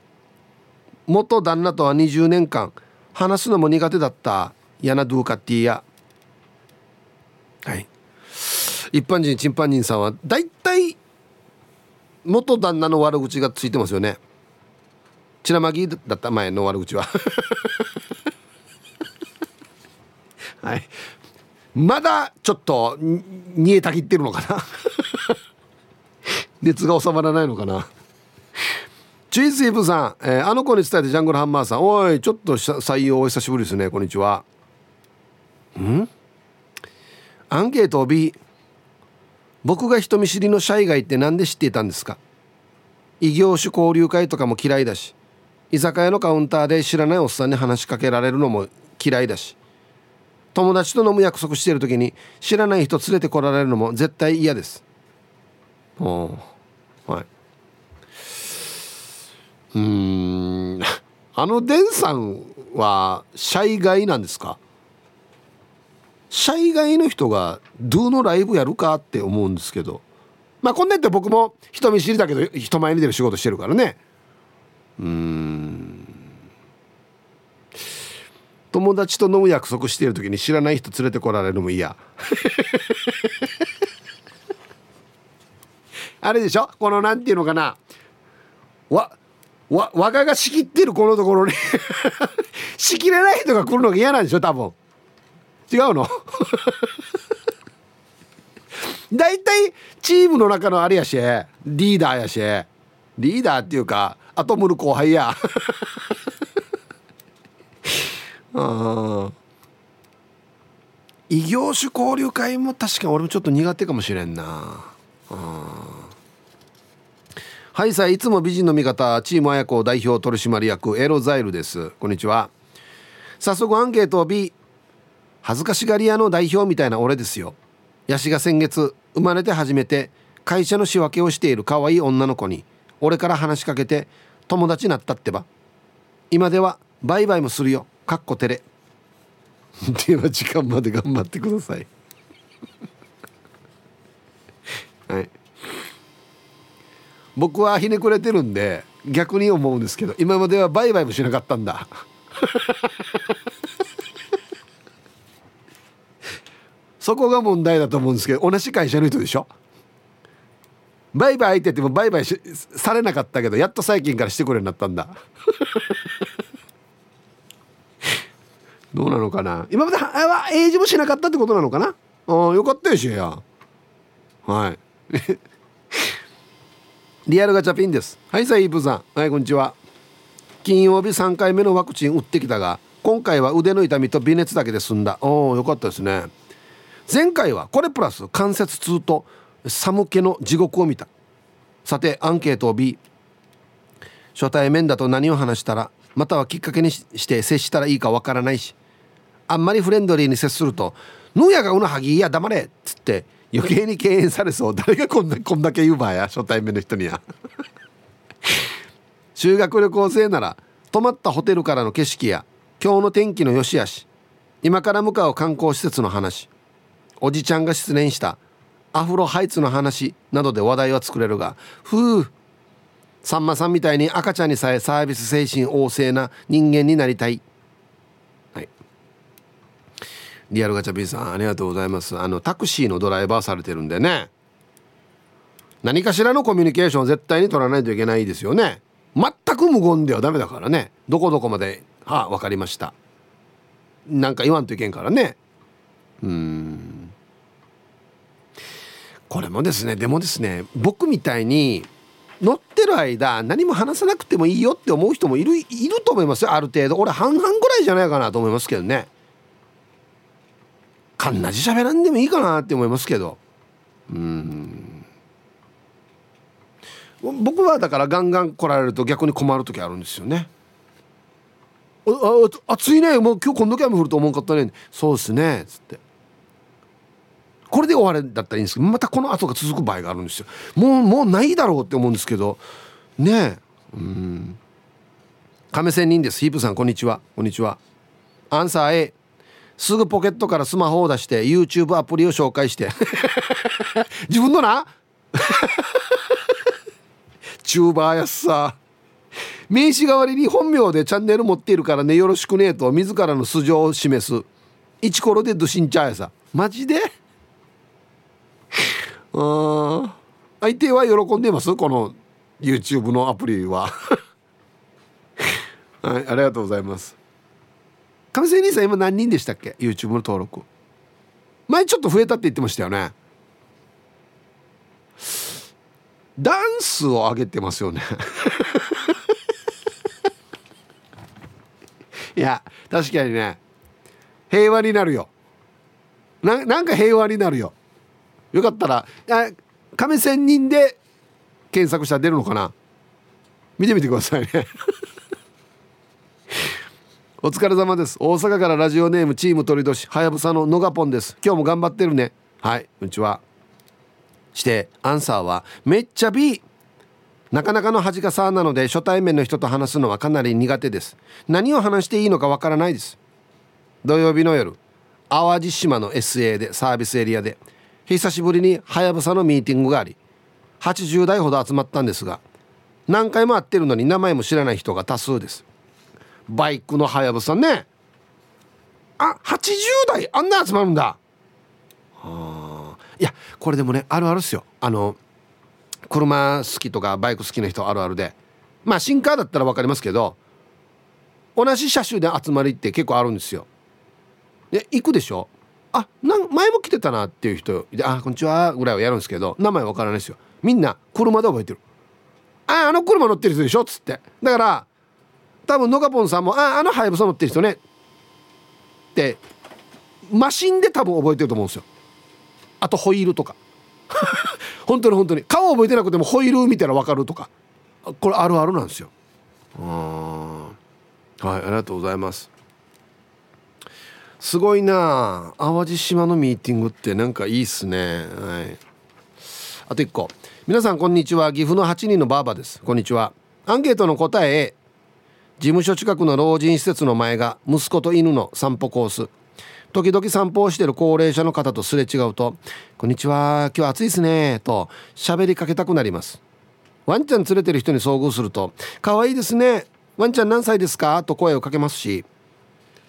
元旦那とは20年間話すのも苦手だった。ヤナドゥーカティや。はい。一般人チンパン人さんは大体元旦那の悪口がついてますよね。ちなまぎだった前の悪口は。はい。まだちょっと煮えたぎってるのかな。熱が収まらないのかな。チーズイブさん、えー、あの子に伝えてジャングルハンマーさんおいちょっと採用お久しぶりですね。こんにちは。ん？アンケート B 僕が人見知りのシャイガイって何で知っていたんですか？異業種交流会とかも嫌いだし居酒屋のカウンターで知らないおっさんに話しかけられるのも嫌いだし友達と飲む約束してる時に知らない人連れてこられるのも絶対嫌です。おはい。うん。あのデンさんはシャイガイなんですか？シャイガイの人がドゥのライブやるかって思うんですけどまあこんなって僕も人見知りだけど人前に出る仕事してるからね。うん。友達と飲む約束している時に知らない人連れてこられるのも嫌。あれでしょ？このなんていうのかな。わわ我がが仕切ってるこのところに。仕切れない人が来るのが嫌なんでしょ？多分。違うの？大体チームの中のあれやしリーダーやしリーダーっていうかアトムル後輩や。うん。異業種交流会も確か俺もちょっと苦手かもしれんな。はいさいつも美人の味方チーム綾子代表取締役エロザイルです。こんにちは。早速アンケートを B 恥ずかしがり屋の代表みたいな俺ですよ。ヤシが先月生まれて初めて会社の仕分けをしている可愛い女の子に俺から話しかけて友達になったってば。今ではバイバイもするよ。かっこてれ。では時間まで頑張ってください。はい。僕はひねくれてるんで逆に思うんですけど今まではバイバイもしなかったんだ。そこが問題だと思うんですけど同じ会社の人でしょ？バイバイって言ってもバイバイされなかったけどやっと最近からしてくれようになったんだ。どうなのかな？今までは英字もしなかったってことなのかな？あよかったよしやはい。リアルガチャピンです。はいさイープさん。はいこんにちは。金曜日3回目のワクチン打ってきたが今回は腕の痛みと微熱だけで済んだ。おおよかったですね。前回はこれプラス関節痛と寒気の地獄を見た。さてアンケートを B 初対面だと何を話したらまたはきっかけにして接したらいいかわからないしあんまりフレンドリーに接すると「ぬやがうなはぎいや黙れ」っつって余計に敬遠されそう。誰がこんなこんだけ言うばや初対面の人には。修学旅行生なら泊まったホテルからの景色や今日の天気の良し悪し今から向かう観光施設の話おじちゃんが失恋した。アフロハイツの話などで話題は作れるがふう。さんまさんみたいに赤ちゃんにさえサービス精神旺盛な人間になりたい。はい。リアルガチャピンさんありがとうございます。あのタクシーのドライバーされてるんでね。何かしらのコミュニケーションを絶対に取らないといけないですよね。全く無言ではダメだからね。どこどこまで。はあ分かりました。なんか言わんといけんからね。うん。これもですねでもですね僕みたいに乗ってる間何も話さなくてもいいよって思う人もいるいると思いますよ。ある程度。俺半々ぐらいじゃないかなと思いますけどね。かんなじ喋らんでもいいかなって思いますけど。うん。僕はだからガンガン来られると逆に困る時あるんですよねああ暑いね。もう今日こんだけ雨降ると思うかったねそうですねっつって。これで終わりだったらいいんですけどまたこの後が続く場合があるんですよ。もうもうないだろうって思うんですけどねえ。うん。亀仙人です。ヒープさんこんにちは。こんにちは。アンサー A すぐポケットからスマホを出して YouTube アプリを紹介して。自分のな？チューバーやさ名刺代わりに本名でチャンネル持っているからねよろしくねと自らの素性を示す。イチコロでドシンチャーやさ。マジで？うん。相手は喜んでます？この YouTube のアプリは。はいありがとうございます。亀仙人さん今何人でしたっけ？YouTube の登録。前ちょっと増えたって言ってましたよね。ダンスを上げてますよね。いや確かにね。平和になるよ。ななんか平和になるよ。よかったらあ亀仙人で検索したら出るのかな？見てみてくださいね。お疲れ様です。大阪からラジオネームチーム鳥年はやぶさののがぽんです。今日も頑張ってるね。はいこんにちは。してアンサーはめっちゃ B なかなかの恥かさなので初対面の人と話すのはかなり苦手です。何を話していいのかわからないです。土曜日の夜淡路島の SA でサービスエリアで久しぶりにはやぶさのミーティングがあり80代ほど集まったんですが何回も会ってるのに名前も知らない人が多数です。バイクのはやぶさね。あ80代あんな集まるんだ。いやこれでもねあるあるっすよ。あの車好きとかバイク好きな人あるあるで。まあ新カーだったら分かりますけど同じ車種で集まりって結構あるんですよ。で行くでしょ？あなん前も来てたなっていう人で「あこんにちは」ぐらいはやるんですけど名前分からないですよ。みんな車で覚えてる「ああの車乗ってる人でしょ」っつって。だから多分ノカポンさんも「ああのハヤブサ乗ってる人ね」ってマシンで多分覚えてると思うんですよ。あとホイールとか。本当に本当に。顔覚えてなくてもホイール見たら分かるとか。これあるあるなんですよ。はいありがとうございます。すごいな。淡路島のミーティングってなんかいいっすね。はい。あと1個。皆さんこんにちは。岐阜の8人のばあばです。こんにちは。アンケートの答え A 事務所近くの老人施設の前が息子と犬の散歩コース。時々散歩をしている高齢者の方とすれ違うと「こんにちは今日暑いですね」と喋りかけたくなります。ワンちゃん連れてる人に遭遇すると「可愛いですね。ワンちゃん何歳ですか?」と声をかけますし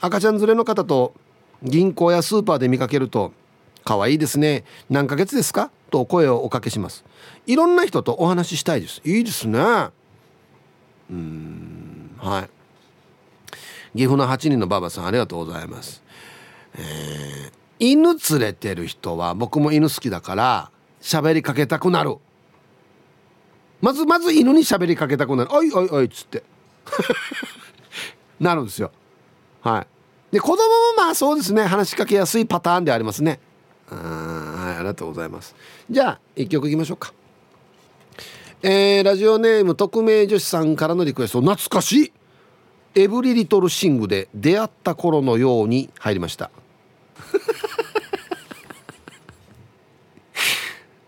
赤ちゃん連れの方と銀行やスーパーで見かけると「可愛いですね。何ヶ月ですか?」と声をおかけします。いろんな人とお話ししたいです。いいですね。うんはい。岐阜の8人のばばさんありがとうございます。えー、犬連れてる人は僕も犬好きだから喋りかけたくなる。まずまず犬に喋りかけたくなる「おいおいおい」っつって。なるんですよ。はい。で子供もまあそうですね話しかけやすいパターンでありますね。はいありがとうございます。じゃあ一曲いきましょうか。えー、ラジオネーム匿名女子さんからのリクエスト。懐かしい。エブリリトルシングで出会った頃のように入りました。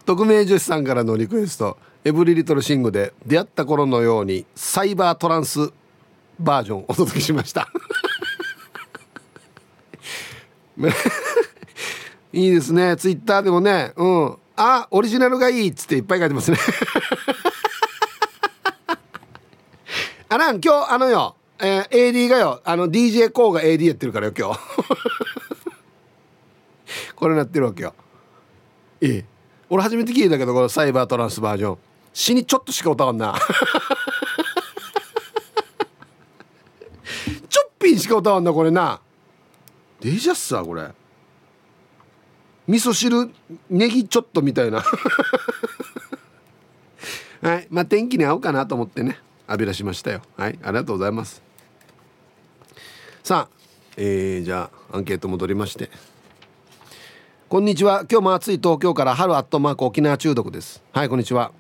匿名女子さんからのリクエスト。エブリリトルシングで出会った頃のようにサイバートランスバージョンお届けしました。いいですね。ツイッターでもね。うん。あオリジナルがいいっつっていっぱい書いてますね。あらん今日あのよ、えー、AD がよ。あの d j k o が AD やってるからよ今日。これなってるわけよ。ええ。俺初めて聞いたけどこのサイバートランスバージョン。死にちょっとしか歌わんな。ちょっぴんしか歌わんなこれな。デジャスさこれ。味噌汁ネギちょっとみたいな。はい。まあ天気に合うかなと思ってね浴び出しましたよ。はい。ありがとうございます。さあえー、じゃあアンケート戻りまして。こんにちは。今日も暑い東京から春アットマーク沖縄中毒です。はいこんにちは。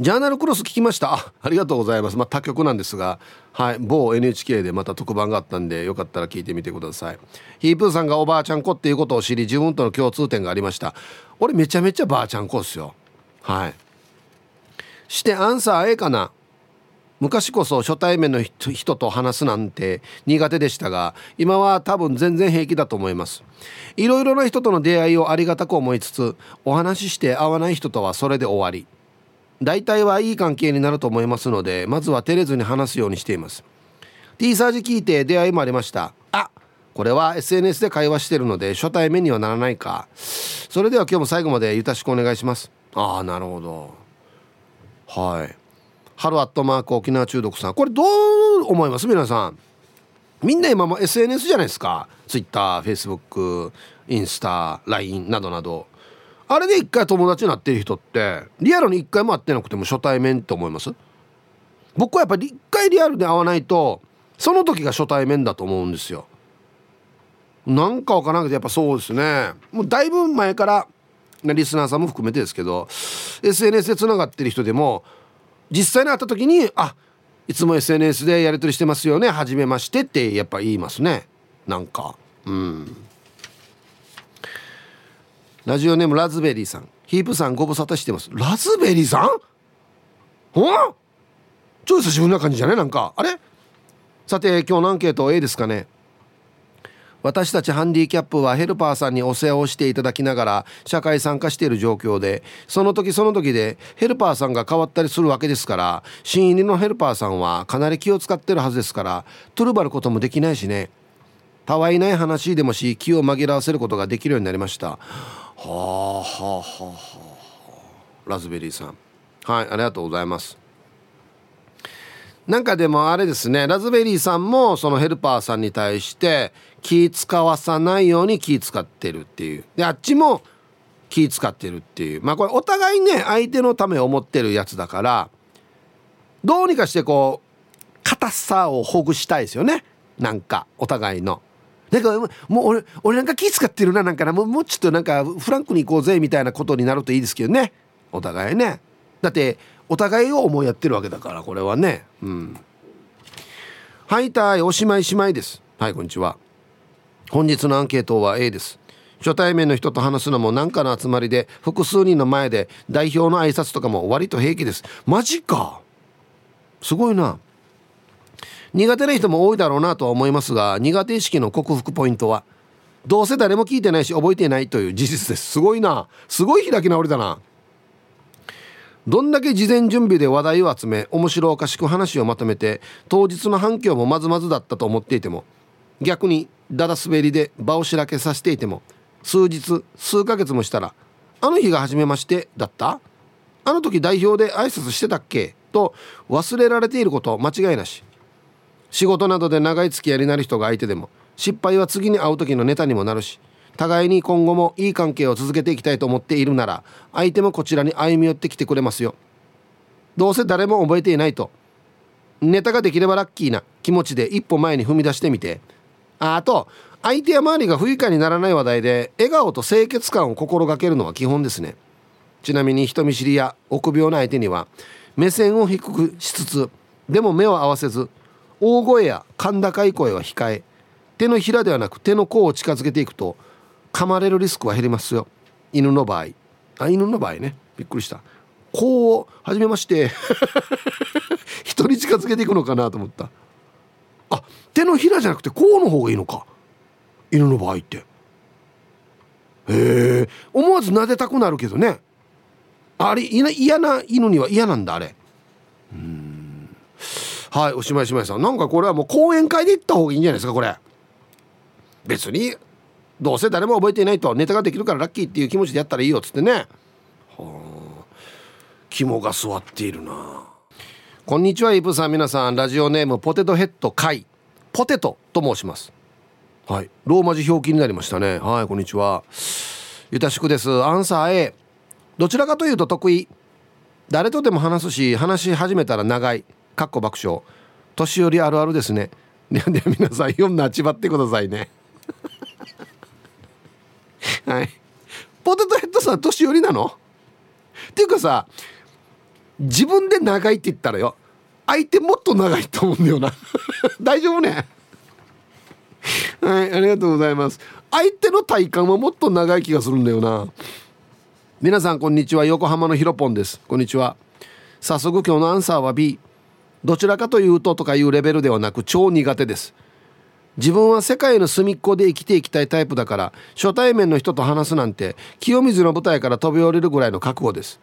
ジャーナルクロス聞きました？あありがとうございます。まあ他局なんですが。はい。某 NHK でまた特番があったんでよかったら聞いてみてください。ヒープーさんがおばあちゃん子っていうことを知り自分との共通点がありました。俺めちゃめちゃばあちゃん子っすよ。はい。してアンサー A かな。昔こそ初対面の人と話すなんて苦手でしたが今は多分全然平気だと思います。いろいろな人との出会いをありがたく思いつつお話しして会わない人とはそれで終わり。大体はいい関係になると思いますのでまずは照れずに話すようにしています。T サージ聞いて出会いもありました。あこれは SNS で会話してるので初対面にはならないか。それでは今日も最後までよろしくお願いします。ああなるほど。はい。ハロアットマーク沖縄中毒さん。これどう思います？皆さん。みんな今も SNS じゃないですか。TwitterFacebook インスタ LINE などなどあれで一回友達になってる人ってリアルに一回も会ってなくても初対面って思います？僕はやっぱり一回リアルで会わないとその時が初対面だと思うんですよ。なんかわからなくてやっぱそうですね。もうだいぶ前からリスナーさんも含めてですけど SNS でつながってる人でも実際に会った時にあいつも SNS でやり取りしてますよね初めましてってやっぱ言いますね。なんか。うん。ラジオネームラズベリーさん。ヒープさんご無沙汰してます。ラズベリーさん？ほちょっと久しぶりな感じじゃね？なんか。あれ？さて今日のアンケート A ですかね。私たちハンディキャップはヘルパーさんにお世話をしていただきながら社会参加している状況でその時その時でヘルパーさんが変わったりするわけですから新入りのヘルパーさんはかなり気を使ってるはずですからトゥルバることもできないしね。たわいない話でもし気を紛らわせることができるようになりました。はあはあはあはあ。ラズベリーさん。はいありがとうございます。なんかでもあれですねラズベリーさんもそのヘルパーさんに対して気使わさないように気使ってるっていう。であっちも気使ってるっていう。まあこれお互いね相手のため思ってるやつだからどうにかしてこう硬さをほぐしたいですよね。なんかお互いの。なんかもう俺俺なんか気使ってるななんかな。もうもうちょっとなんかフランクに行こうぜみたいなことになるといいですけどね。お互いね。だってお互いを思いやってるわけだからこれはね。うん。はいたいおしまいしまいです。はいこんにちは。本日のアンケートは A です。初対面の人と話すのも何かの集まりで複数人の前で代表の挨拶とかも割と平気です。マジか。すごいな。苦手な人も多いだろうなとは思いますが苦手意識の克服ポイントはどうせ誰も聞いてないし覚えていないという事実です。すごいな。すごい開き直りだな。どんだけ事前準備で話題を集め面白おかしく話をまとめて当日の反響もまずまずだったと思っていても逆にだだ滑りで場をしらけさせていても数日数ヶ月もしたら「あの日が初めましてだった？あの時代表で挨拶してたっけ?」と忘れられていること間違いなし。仕事などで長い付き合いになる人が相手でも失敗は次に会う時のネタにもなるし互いに今後もいい関係を続けていきたいと思っているなら相手もこちらに歩み寄ってきてくれますよ。どうせ誰も覚えていないとネタができればラッキーな気持ちで一歩前に踏み出してみて。あと相手や周りが不愉快にならない話題で笑顔と清潔感を心がけるのは基本ですね。ちなみに人見知りや臆病な相手には目線を低くしつつでも目を合わせず大声や甲高い声は控え手のひらではなく手の甲を近づけていくと噛まれるリスクは減りますよ。犬の場合。あ犬の場合ね。びっくりした。甲を始めまして。人に近づけていくのかなと思った。あ手のひらじゃなくて甲の方がいいのか。犬の場合って。へえ。思わず撫でたくなるけどね。あれ嫌な犬には嫌なんだあれ。うん。はいおしまいしまいさん。なんかこれはもう講演会で行った方がいいんじゃないですかこれ。別にどうせ誰も覚えていないとネタができるからラッキーっていう気持ちでやったらいいよっつってね。はあ。肝が据わっているな。こんにちはイブさん。皆さんラジオネームポテトヘッドイポテトと申します。はい。ローマ字表記になりましたね。はいこんにちは。ゆたしくです。アンサー A どちらかというと得意。誰とでも話すし話し始めたら長い。かっこ爆笑。年寄りあるあるですね。ではでは皆さん読んなちばってくださいね。はい。ポテトヘッドさん年寄りなの？っていうかさ自分で長いって言ったらよ相手もっと長いと思うんだよな。大丈夫ね？はいありがとうございます。相手の体感はもっと長い気がするんだよな。皆さんこんにちは。横浜のひろぽんです。こんにちは。早速今日のアンサーは B どちらかというととかいうレベルではなく超苦手です。自分は世界の隅っこで生きていきたいタイプだから初対面の人と話すなんて清水の舞台から飛び降りるぐらいの覚悟です。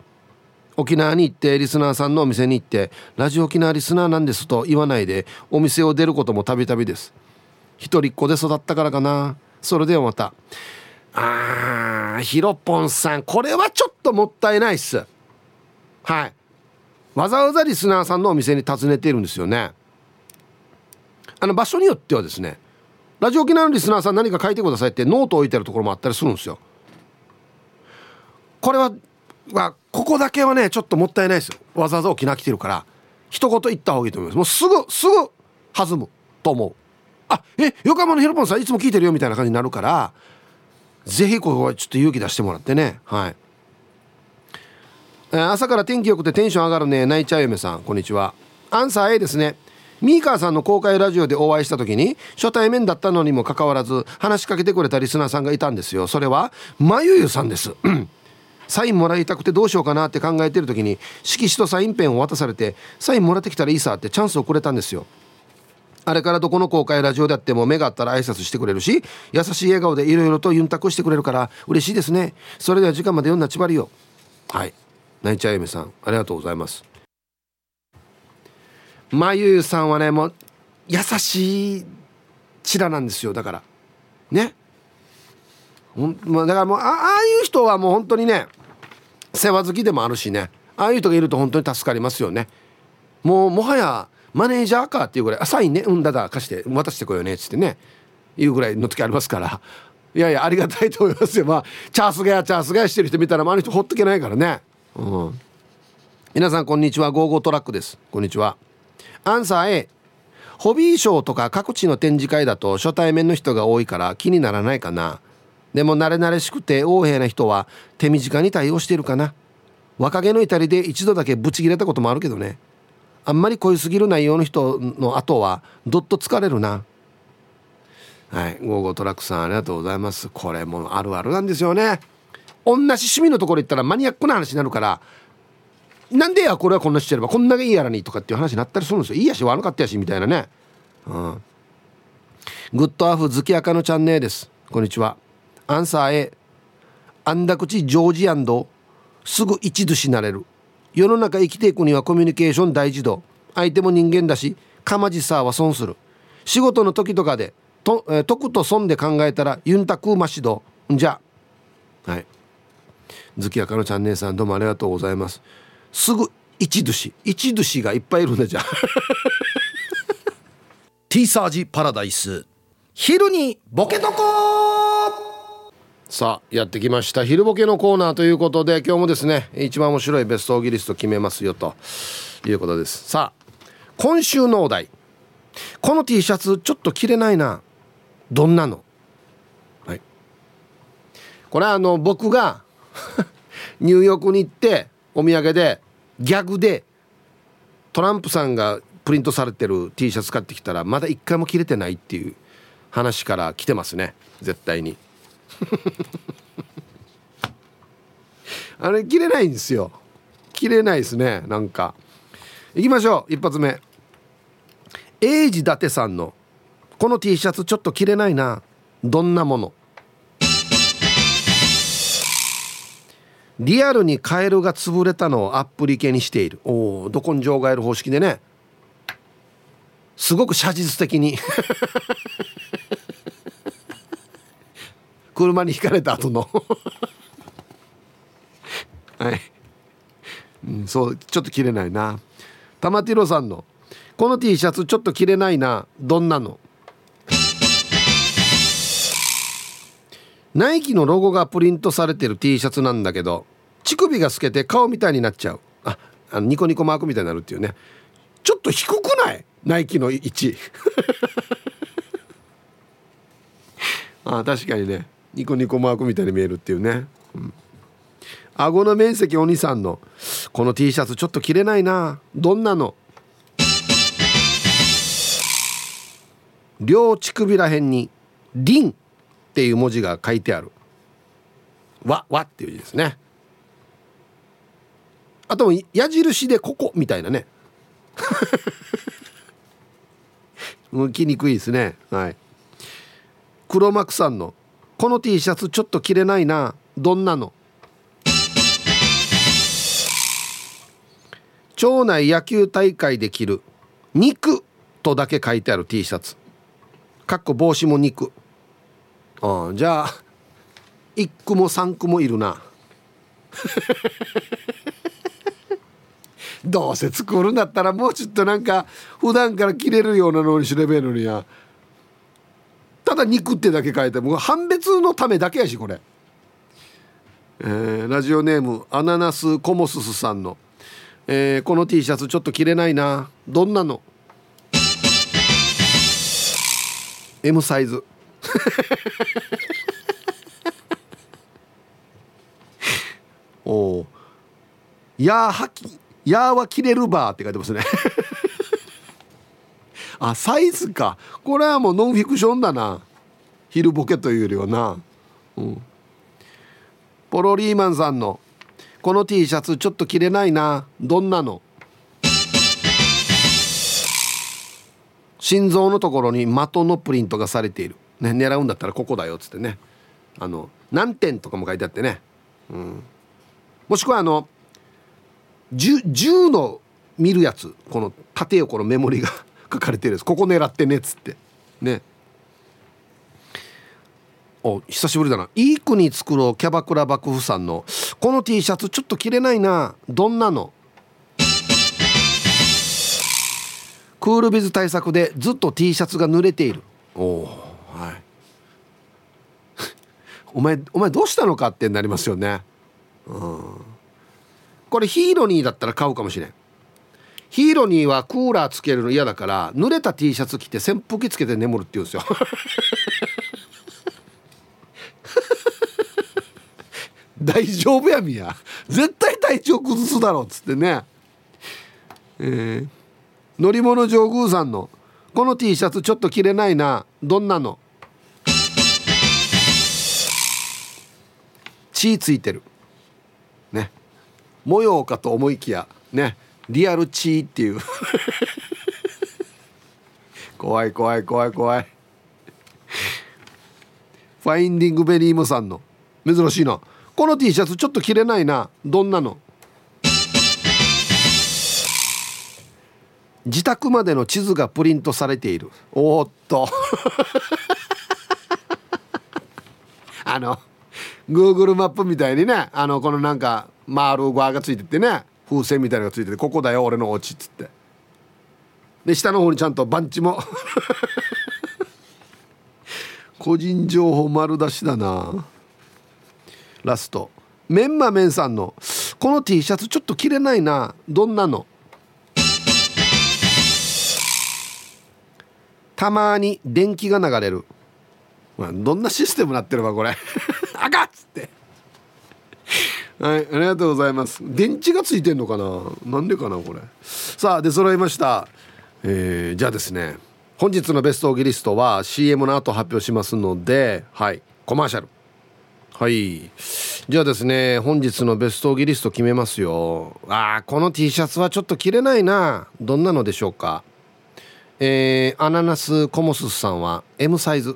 沖縄に行ってリスナーさんのお店に行ってラジオ沖縄リスナーなんですと言わないでお店を出ることもたびたびです。一人っ子で育ったからかな。それではまた。あーひろぽんさんこれはちょっともったいないっす。はい。わざわざリスナーさんのお店に訪ねているんですよね。あの場所によってはですねラジオ沖縄のリスナーさん何か書いてくださいってノート置いてるところもあったりするんですよ。これははここだけはねちょっともったいないですよ。わざわざ沖縄来てるから一言言った方がいいと思います。もうすぐすぐ弾むと思う。あえ横浜のヒロポンさんいつも聞いてるよみたいな感じになるからぜひここはちょっと勇気出してもらってね。はい、朝から天気良くてテンション上がるね。泣いちゃう嫁さんこんにちは。アンサー A ですね。ミーカーさんの公開ラジオでお会いした時に初対面だったのにもかかわらず話しかけてくれたリスナーさんがいたんですよ。それはまゆゆさんです。サインもらいたくてどうしようかなって考えてる時に色紙とサインペンを渡されてサインもらってきたらいいさってチャンスをくれたんですよ。あれからどこの公開ラジオであっても目があったら挨拶してくれるし優しい笑顔でいろいろとユンタクしてくれるから嬉しいですね。それでは時間まで読んだちばりよはい。泣いちゃうゆめさんありがとうございます。まゆゆさんはねもう優しいチラなんですよだから。ね。ほん、まあ、だからもうああいう人はもう本当にね世話好きでもあるしね。ああいう人がいると本当に助かりますよね。もうもはやマネージャーかっていうぐらい「あサインねうんだだ貸して渡してこようね」っつってね。いうぐらいの時ありますから。いやいやありがたいと思いますよ。まあチャースガヤチャースガヤしてる人見たら周りの人ほっとけないからね。うん。皆さんこんにちは。ゴーゴートラックです。こんにちは。アンサー A ホビーショーとか各地の展示会だと初対面の人が多いから気にならないかな。でも馴れ馴れしくて横柄な人は手短に対応しているかな。若気の至りで一度だけブチ切れたこともあるけどね。あんまり濃いすぎる内容の人の後はどっと疲れるな。はい。ゴーゴートラックさんありがとうございます。これもあるあるなんですよね。同じ趣味のところ行ったらマニアックな話になるからなんでやこれはこんなしてればこんだけいいやらにとかっていう話になったりするんですよ。いいやし悪かったやしみたいなね。うん。グッドアフ月赤のチャンネルです。こんにちは。アンサー A あんだ口ジョージアンドすぐ一途しなれる。世の中生きていくにはコミュニケーション大事度。相手も人間だしかまじさは損する。仕事の時とかでと、えー、得と損で考えたらユンタクーマシドじゃ。はい。月明のチャンネルさんどうもありがとうございます。すぐ一寿司一寿司がいっぱいいるんだじゃ。ティーサージパラダイス。昼にボケとこさあやってきました。昼ボケのコーナーということで今日もですね一番面白いベストオギリスト決めますよと。いうことです。さあ今週のお題。この T シャツちょっと着れないな。どんなの？はい。これはあの僕が ニューヨークに行ってお土産でギャグでトランプさんがプリントされてる T シャツ買ってきたらまだ一回も着れてないっていう話から来てますね。絶対に。あれ着れないんですよ。着れないですね。なんか。いきましょう。一発目。英治伊達さんの「この T シャツちょっと着れないな。どんなもの?」リアルにカエルが潰れたのをアップリケにしている。おおど根性ガエル方式でね。すごく写実的に。車にひかれた後の。はい、うん、そうちょっと着れないな。玉ティロさんの「この T シャツちょっと着れないな。どんなの?」ナイキのロゴがプリントされてる T シャツなんだけど乳首が透けて顔みたいになっちゃう。ああのニコニコマークみたいになるっていうね。ちょっと低くない？ナイキの位置。あ確かにね。ニコニコマークみたいに見えるっていうね、うん、顎の面積お兄さんのこの T シャツちょっと着れないな。どんなの？両乳首らへんに「リン」っていう文字が書いてある「わ」わっていう字ですね。あと矢印で「ここ」みたいなね。向きにくいですね。はい。黒幕さんの「この T シャツちょっと着れないな。どんなの?」町内野球大会で着る「肉」とだけ書いてある T シャツ。かっこ帽子も肉。あじゃあ1区も3区もいるな。どうせ作るんだったらもうちょっとなんか普段から着れるようなのにすればいいのにや。ただ肉ってだけ書いても判別のためだけやしこれ、えー、ラジオネームアナナスコモススさんの、えー、この T シャツちょっと着れないな。どんなの？M サイズ。おおやーはきやーは切れるバーって書いてますね。あサイズか。これはもうノンフィクションだな。昼ボケというよりはな。うん。ポロリーマンさんの「この T シャツちょっと着れないな。どんなの?」心臓のところに的のプリントがされている、ね、狙うんだったらここだよっつってね。あの何点とかも書いてあってね、うん、もしくはあの銃の見るやつこの縦横のメモリが 書かれてるやつ。ここ狙ってねっつって。ね。お久しぶりだな。いい国作ろうキャバクラ幕府さんの。この T シャツちょっと着れないな。どんなの？クールビズ対策でずっと T シャツが濡れている。おおはい。お前お前どうしたのかってなりますよね。うん。これヒーロニーだったら買うかもしれん。ヒーロニーはクーラーつけるの嫌だから濡れた T シャツ着て扇風機つけて眠るって言うんですよ。大丈夫やみや。絶対体調崩すだろっつってね。えー乗り物上宮さんのこの T シャツちょっと着れないな。どんなの？血ついてる。ね。模様かと思いきやね。リアル血っていう。怖い怖い怖い怖い。ファインディングベリームさんの。珍しいな。この T シャツちょっと着れないな。どんなの？自宅までの地図がプリントされている。おっと。あの Google マップみたいにねあのこのなんか丸ーがついててね風船みたいなのがついててここだよ俺のお家っつって。で下の方にちゃんと番地も。個人情報丸出しだな。ラスト。メンマメンさんのこの T シャツちょっと着れないな。どんなの？たまに電気が流れる、どんなシステムなってるかこれ。はいありがとうございます。電池がついてんのかな？なんでかなこれ。さあで揃いました。えー、じゃあですね本日のベストオギリストは CM の後発表しますのではいコマーシャル。はい。じゃあですね本日のベストオギリスト決めますよ。あーこの T シャツはちょっと着れないな。どんなのでしょうか？えー、アナナスコモスさんは M サイズ。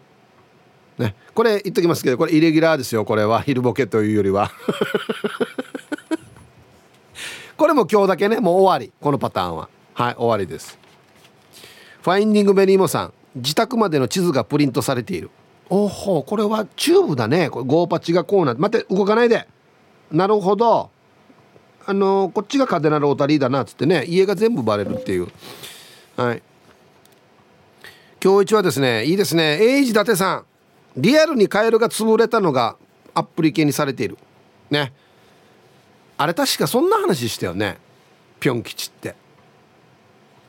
ね。これ言っときますけどこれイレギュラーですよこれは。昼ボケというよりは。これも今日だけねもう終わり。このパターンは。はい終わりです。ファインディングベリーモさん。自宅までの地図がプリントされている。おほこれはチューブだね。これゴーパチがこうなって。待って動かないで。なるほど。あのー、こっちがカデナロータリーだなっつってね。家が全部バレるっていう。はい。今日一はですねいいですね。エイジ伊達さん。リアルにカエルが潰れたのがアプリ系にされている。ね。あれ確かそんな話したよね。ぴょん吉って。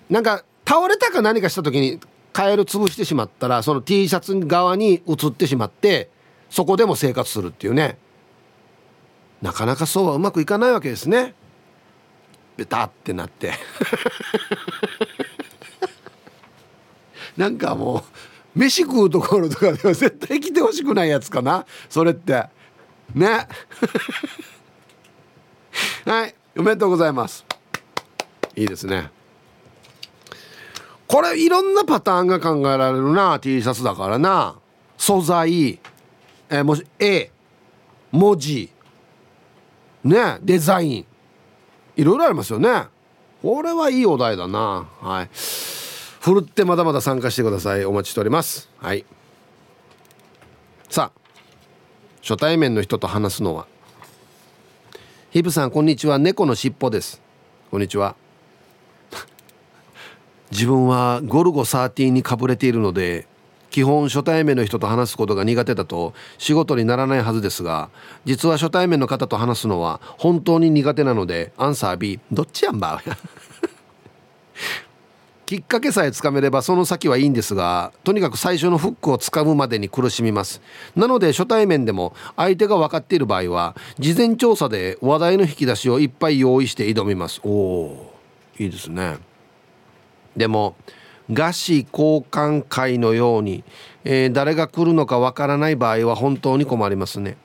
なんか倒れたか何かした時にカエル潰してしまったらその T シャツ側に移ってしまってそこでも生活するっていうね。なかなかそうはうまくいかないわけですね。ベタってなって。なんかもう飯食うところとかでは絶対来てほしくないやつかな。それって。ね。はいおめでとうございます。いいですね。これいろんなパターンが考えられるな。T シャツだからな。素材。えもし絵。文字。ね。デザイン。いろいろありますよね。これはいいお題だな。はい。ふるってまだまだ参加してください。お待ちしております。はい。さあ初対面の人と話すのは。ヒブさんこんにちは。猫のしっぽです。こんにちは。自分はゴルゴ13にかぶれているので基本初対面の人と話すことが苦手だと仕事にならないはずですが実は初対面の方と話すのは本当に苦手なのでアンサー B どっちやんば。きっかけさえつかめればその先はいいんですがとにかく最初のフックをつかむまでに苦しみます。なので初対面でも相手が分かっている場合は事前調査で話題の引き出しをいっぱい用意して挑みます。おおいいですね。でも餓死交換会のように、えー、誰が来るのかわからない場合は本当に困りますね。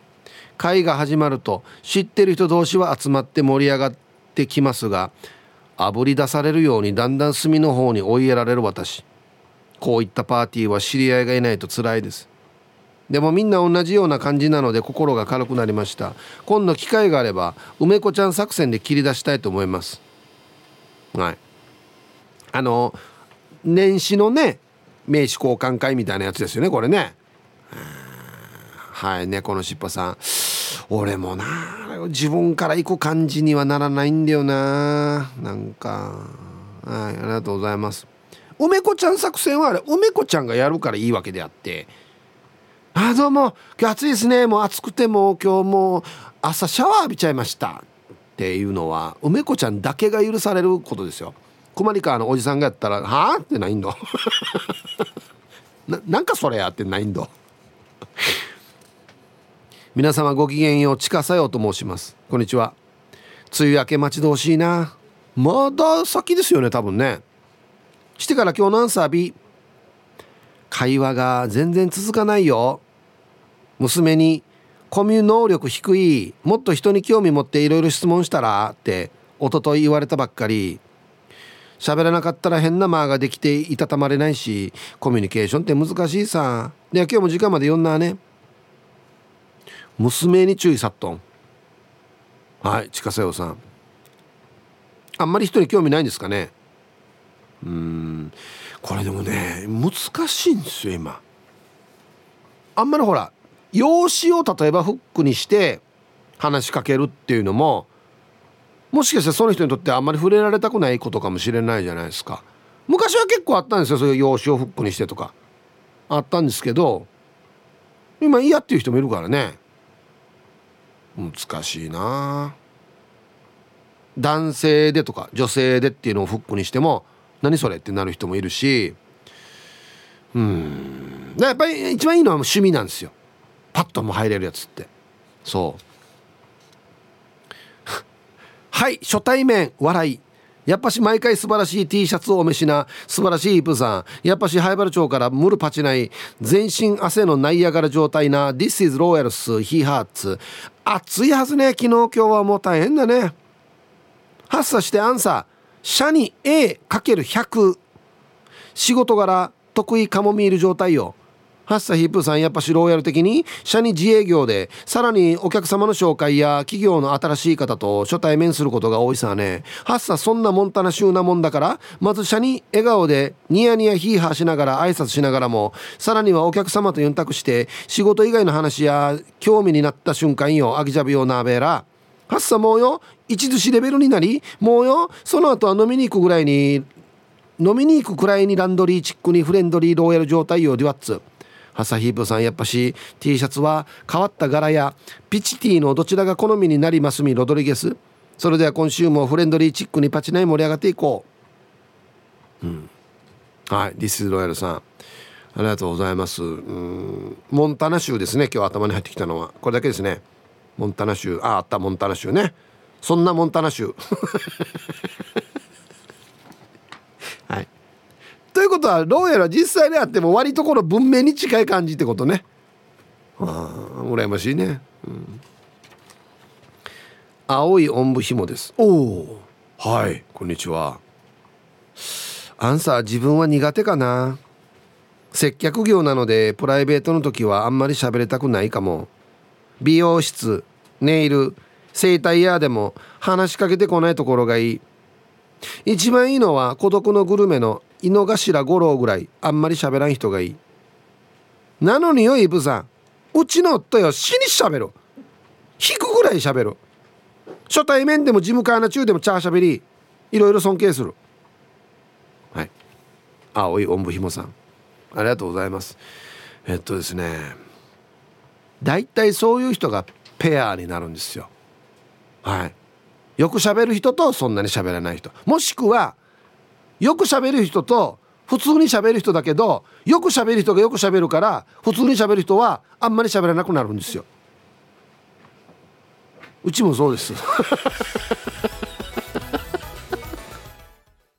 会が始まると知ってる人同士は集まって盛り上がってきますがあぶり出されるようにだんだん隅の方に追いやられる私。こういったパーティーは知り合いがいないと辛いです。でもみんな同じような感じなので心が軽くなりました。今度機会があれば梅子ちゃん作戦で切り出したいと思います。はい。あの年始のね名刺交換会みたいなやつですよねこれね。はい猫のしっぽさん。俺もな自分から行く感じにはならないんだよな。なんか。はいありがとうございます。梅子ちゃん作戦はあれ梅子ちゃんがやるからいいわけであって。あどうも。今日暑いですね。もう暑くても今日もう朝シャワー浴びちゃいました。っていうのは梅子ちゃんだけが許されることですよ。困り川のおじさんがやったら「はあ?」ってないんだ ななんかそれやってないんだ皆様ごきげんよう近さようと申します。こんにちは。梅雨明け待ち遠しいな。まだ先ですよね多分ね。してから今日のアンサー B 会話が全然続かないよ。娘にコミュ能力低いもっと人に興味持っていろいろ質問したらって一昨日言われたばっかり。喋らなかったら変な間ができていたたまれないしコミュニケーションって難しいさ。で今日も時間まで読んだね。娘に注意さっとんはい近瀬さん。あんまり人に興味ないんですかね。うん。これでもね難しいんですよ今。あんまりほら用紙を例えばフックにして話しかけるっていうのももしかしたらその人にとってあんまり触れられたくないことかもしれないじゃないですか。昔は結構あったんですよそういう用紙をフックにしてとか。あったんですけど今嫌っていう人もいるからね。難しいな。男性でとか女性でっていうのをフックにしても何それってなる人もいるし。うん。やっぱり一番いいのは趣味なんですよ。パッとも入れるやつって。そう。はい初対面笑い。やっぱし毎回素晴らしい T シャツをお召しな素晴らしいイプさん。やっぱし灰原町からムルパチない全身汗のナイアガラ状態な This is Royals He Hearts 暑いはずね昨日今日はもう大変だね。発作してアンサー。シャニ A×100 仕事柄得意カモミール状態よ。ハッサヒップさんやっぱしローヤル的に社に自営業でさらにお客様の紹介や企業の新しい方と初対面することが多いさね。ハッサそんなモンタナ州なもんだからまず社に笑顔でニヤニヤヒーハーしながら挨拶しながらもさらにはお客様とユンタクして仕事以外の話や興味になった瞬間よアギジャビオナーベラハッサもうよ一寿司レベルになりもうよその後は飲みに行くぐらいに飲みに行くくらいにランドリーチックにフレンドリーローヤル状態よデュワッツ。ハサヒープさんやっぱし T シャツは変わった柄やピチティのどちらが好みになりますみロドリゲス。それでは今週もフレンドリーチックにパチナイ盛り上がっていこう。うん。はいディスロイヤルさん。ありがとうございます。うん。モンタナ州ですね今日頭に入ってきたのは。これだけですね。モンタナ州。ああったモンタナ州ね。そんなモンタナ州。ということはどうやら実際にあっても割とこの文明に近い感じってことね。ああ羨ましいね、うん、青いおんぶひもです。おおはい。こんにちは。アンサー自分は苦手かな。接客業なのでプライベートの時はあんまり喋りたくないかも。美容室ネイル整体屋でも話しかけてこないところがいい。一番いいのは孤独のグルメの井の頭五郎ぐらいあんまり喋らん人がいい。なのによイブさんうちの夫よ死にしゃべる引くぐらいしゃべる初対面でも事務官の中でもチャーしゃべりいろいろ尊敬する。はい。青いおんぶひもさん。ありがとうございます。えっとですね大体そういう人がペアになるんですよ。はい。よく喋る人とそんなに喋らない人。もしくはよく喋る人と普通に喋る人だけどよく喋る人がよく喋るから普通に喋る人はあんまり喋らなくなるんですよ。うちもそうです。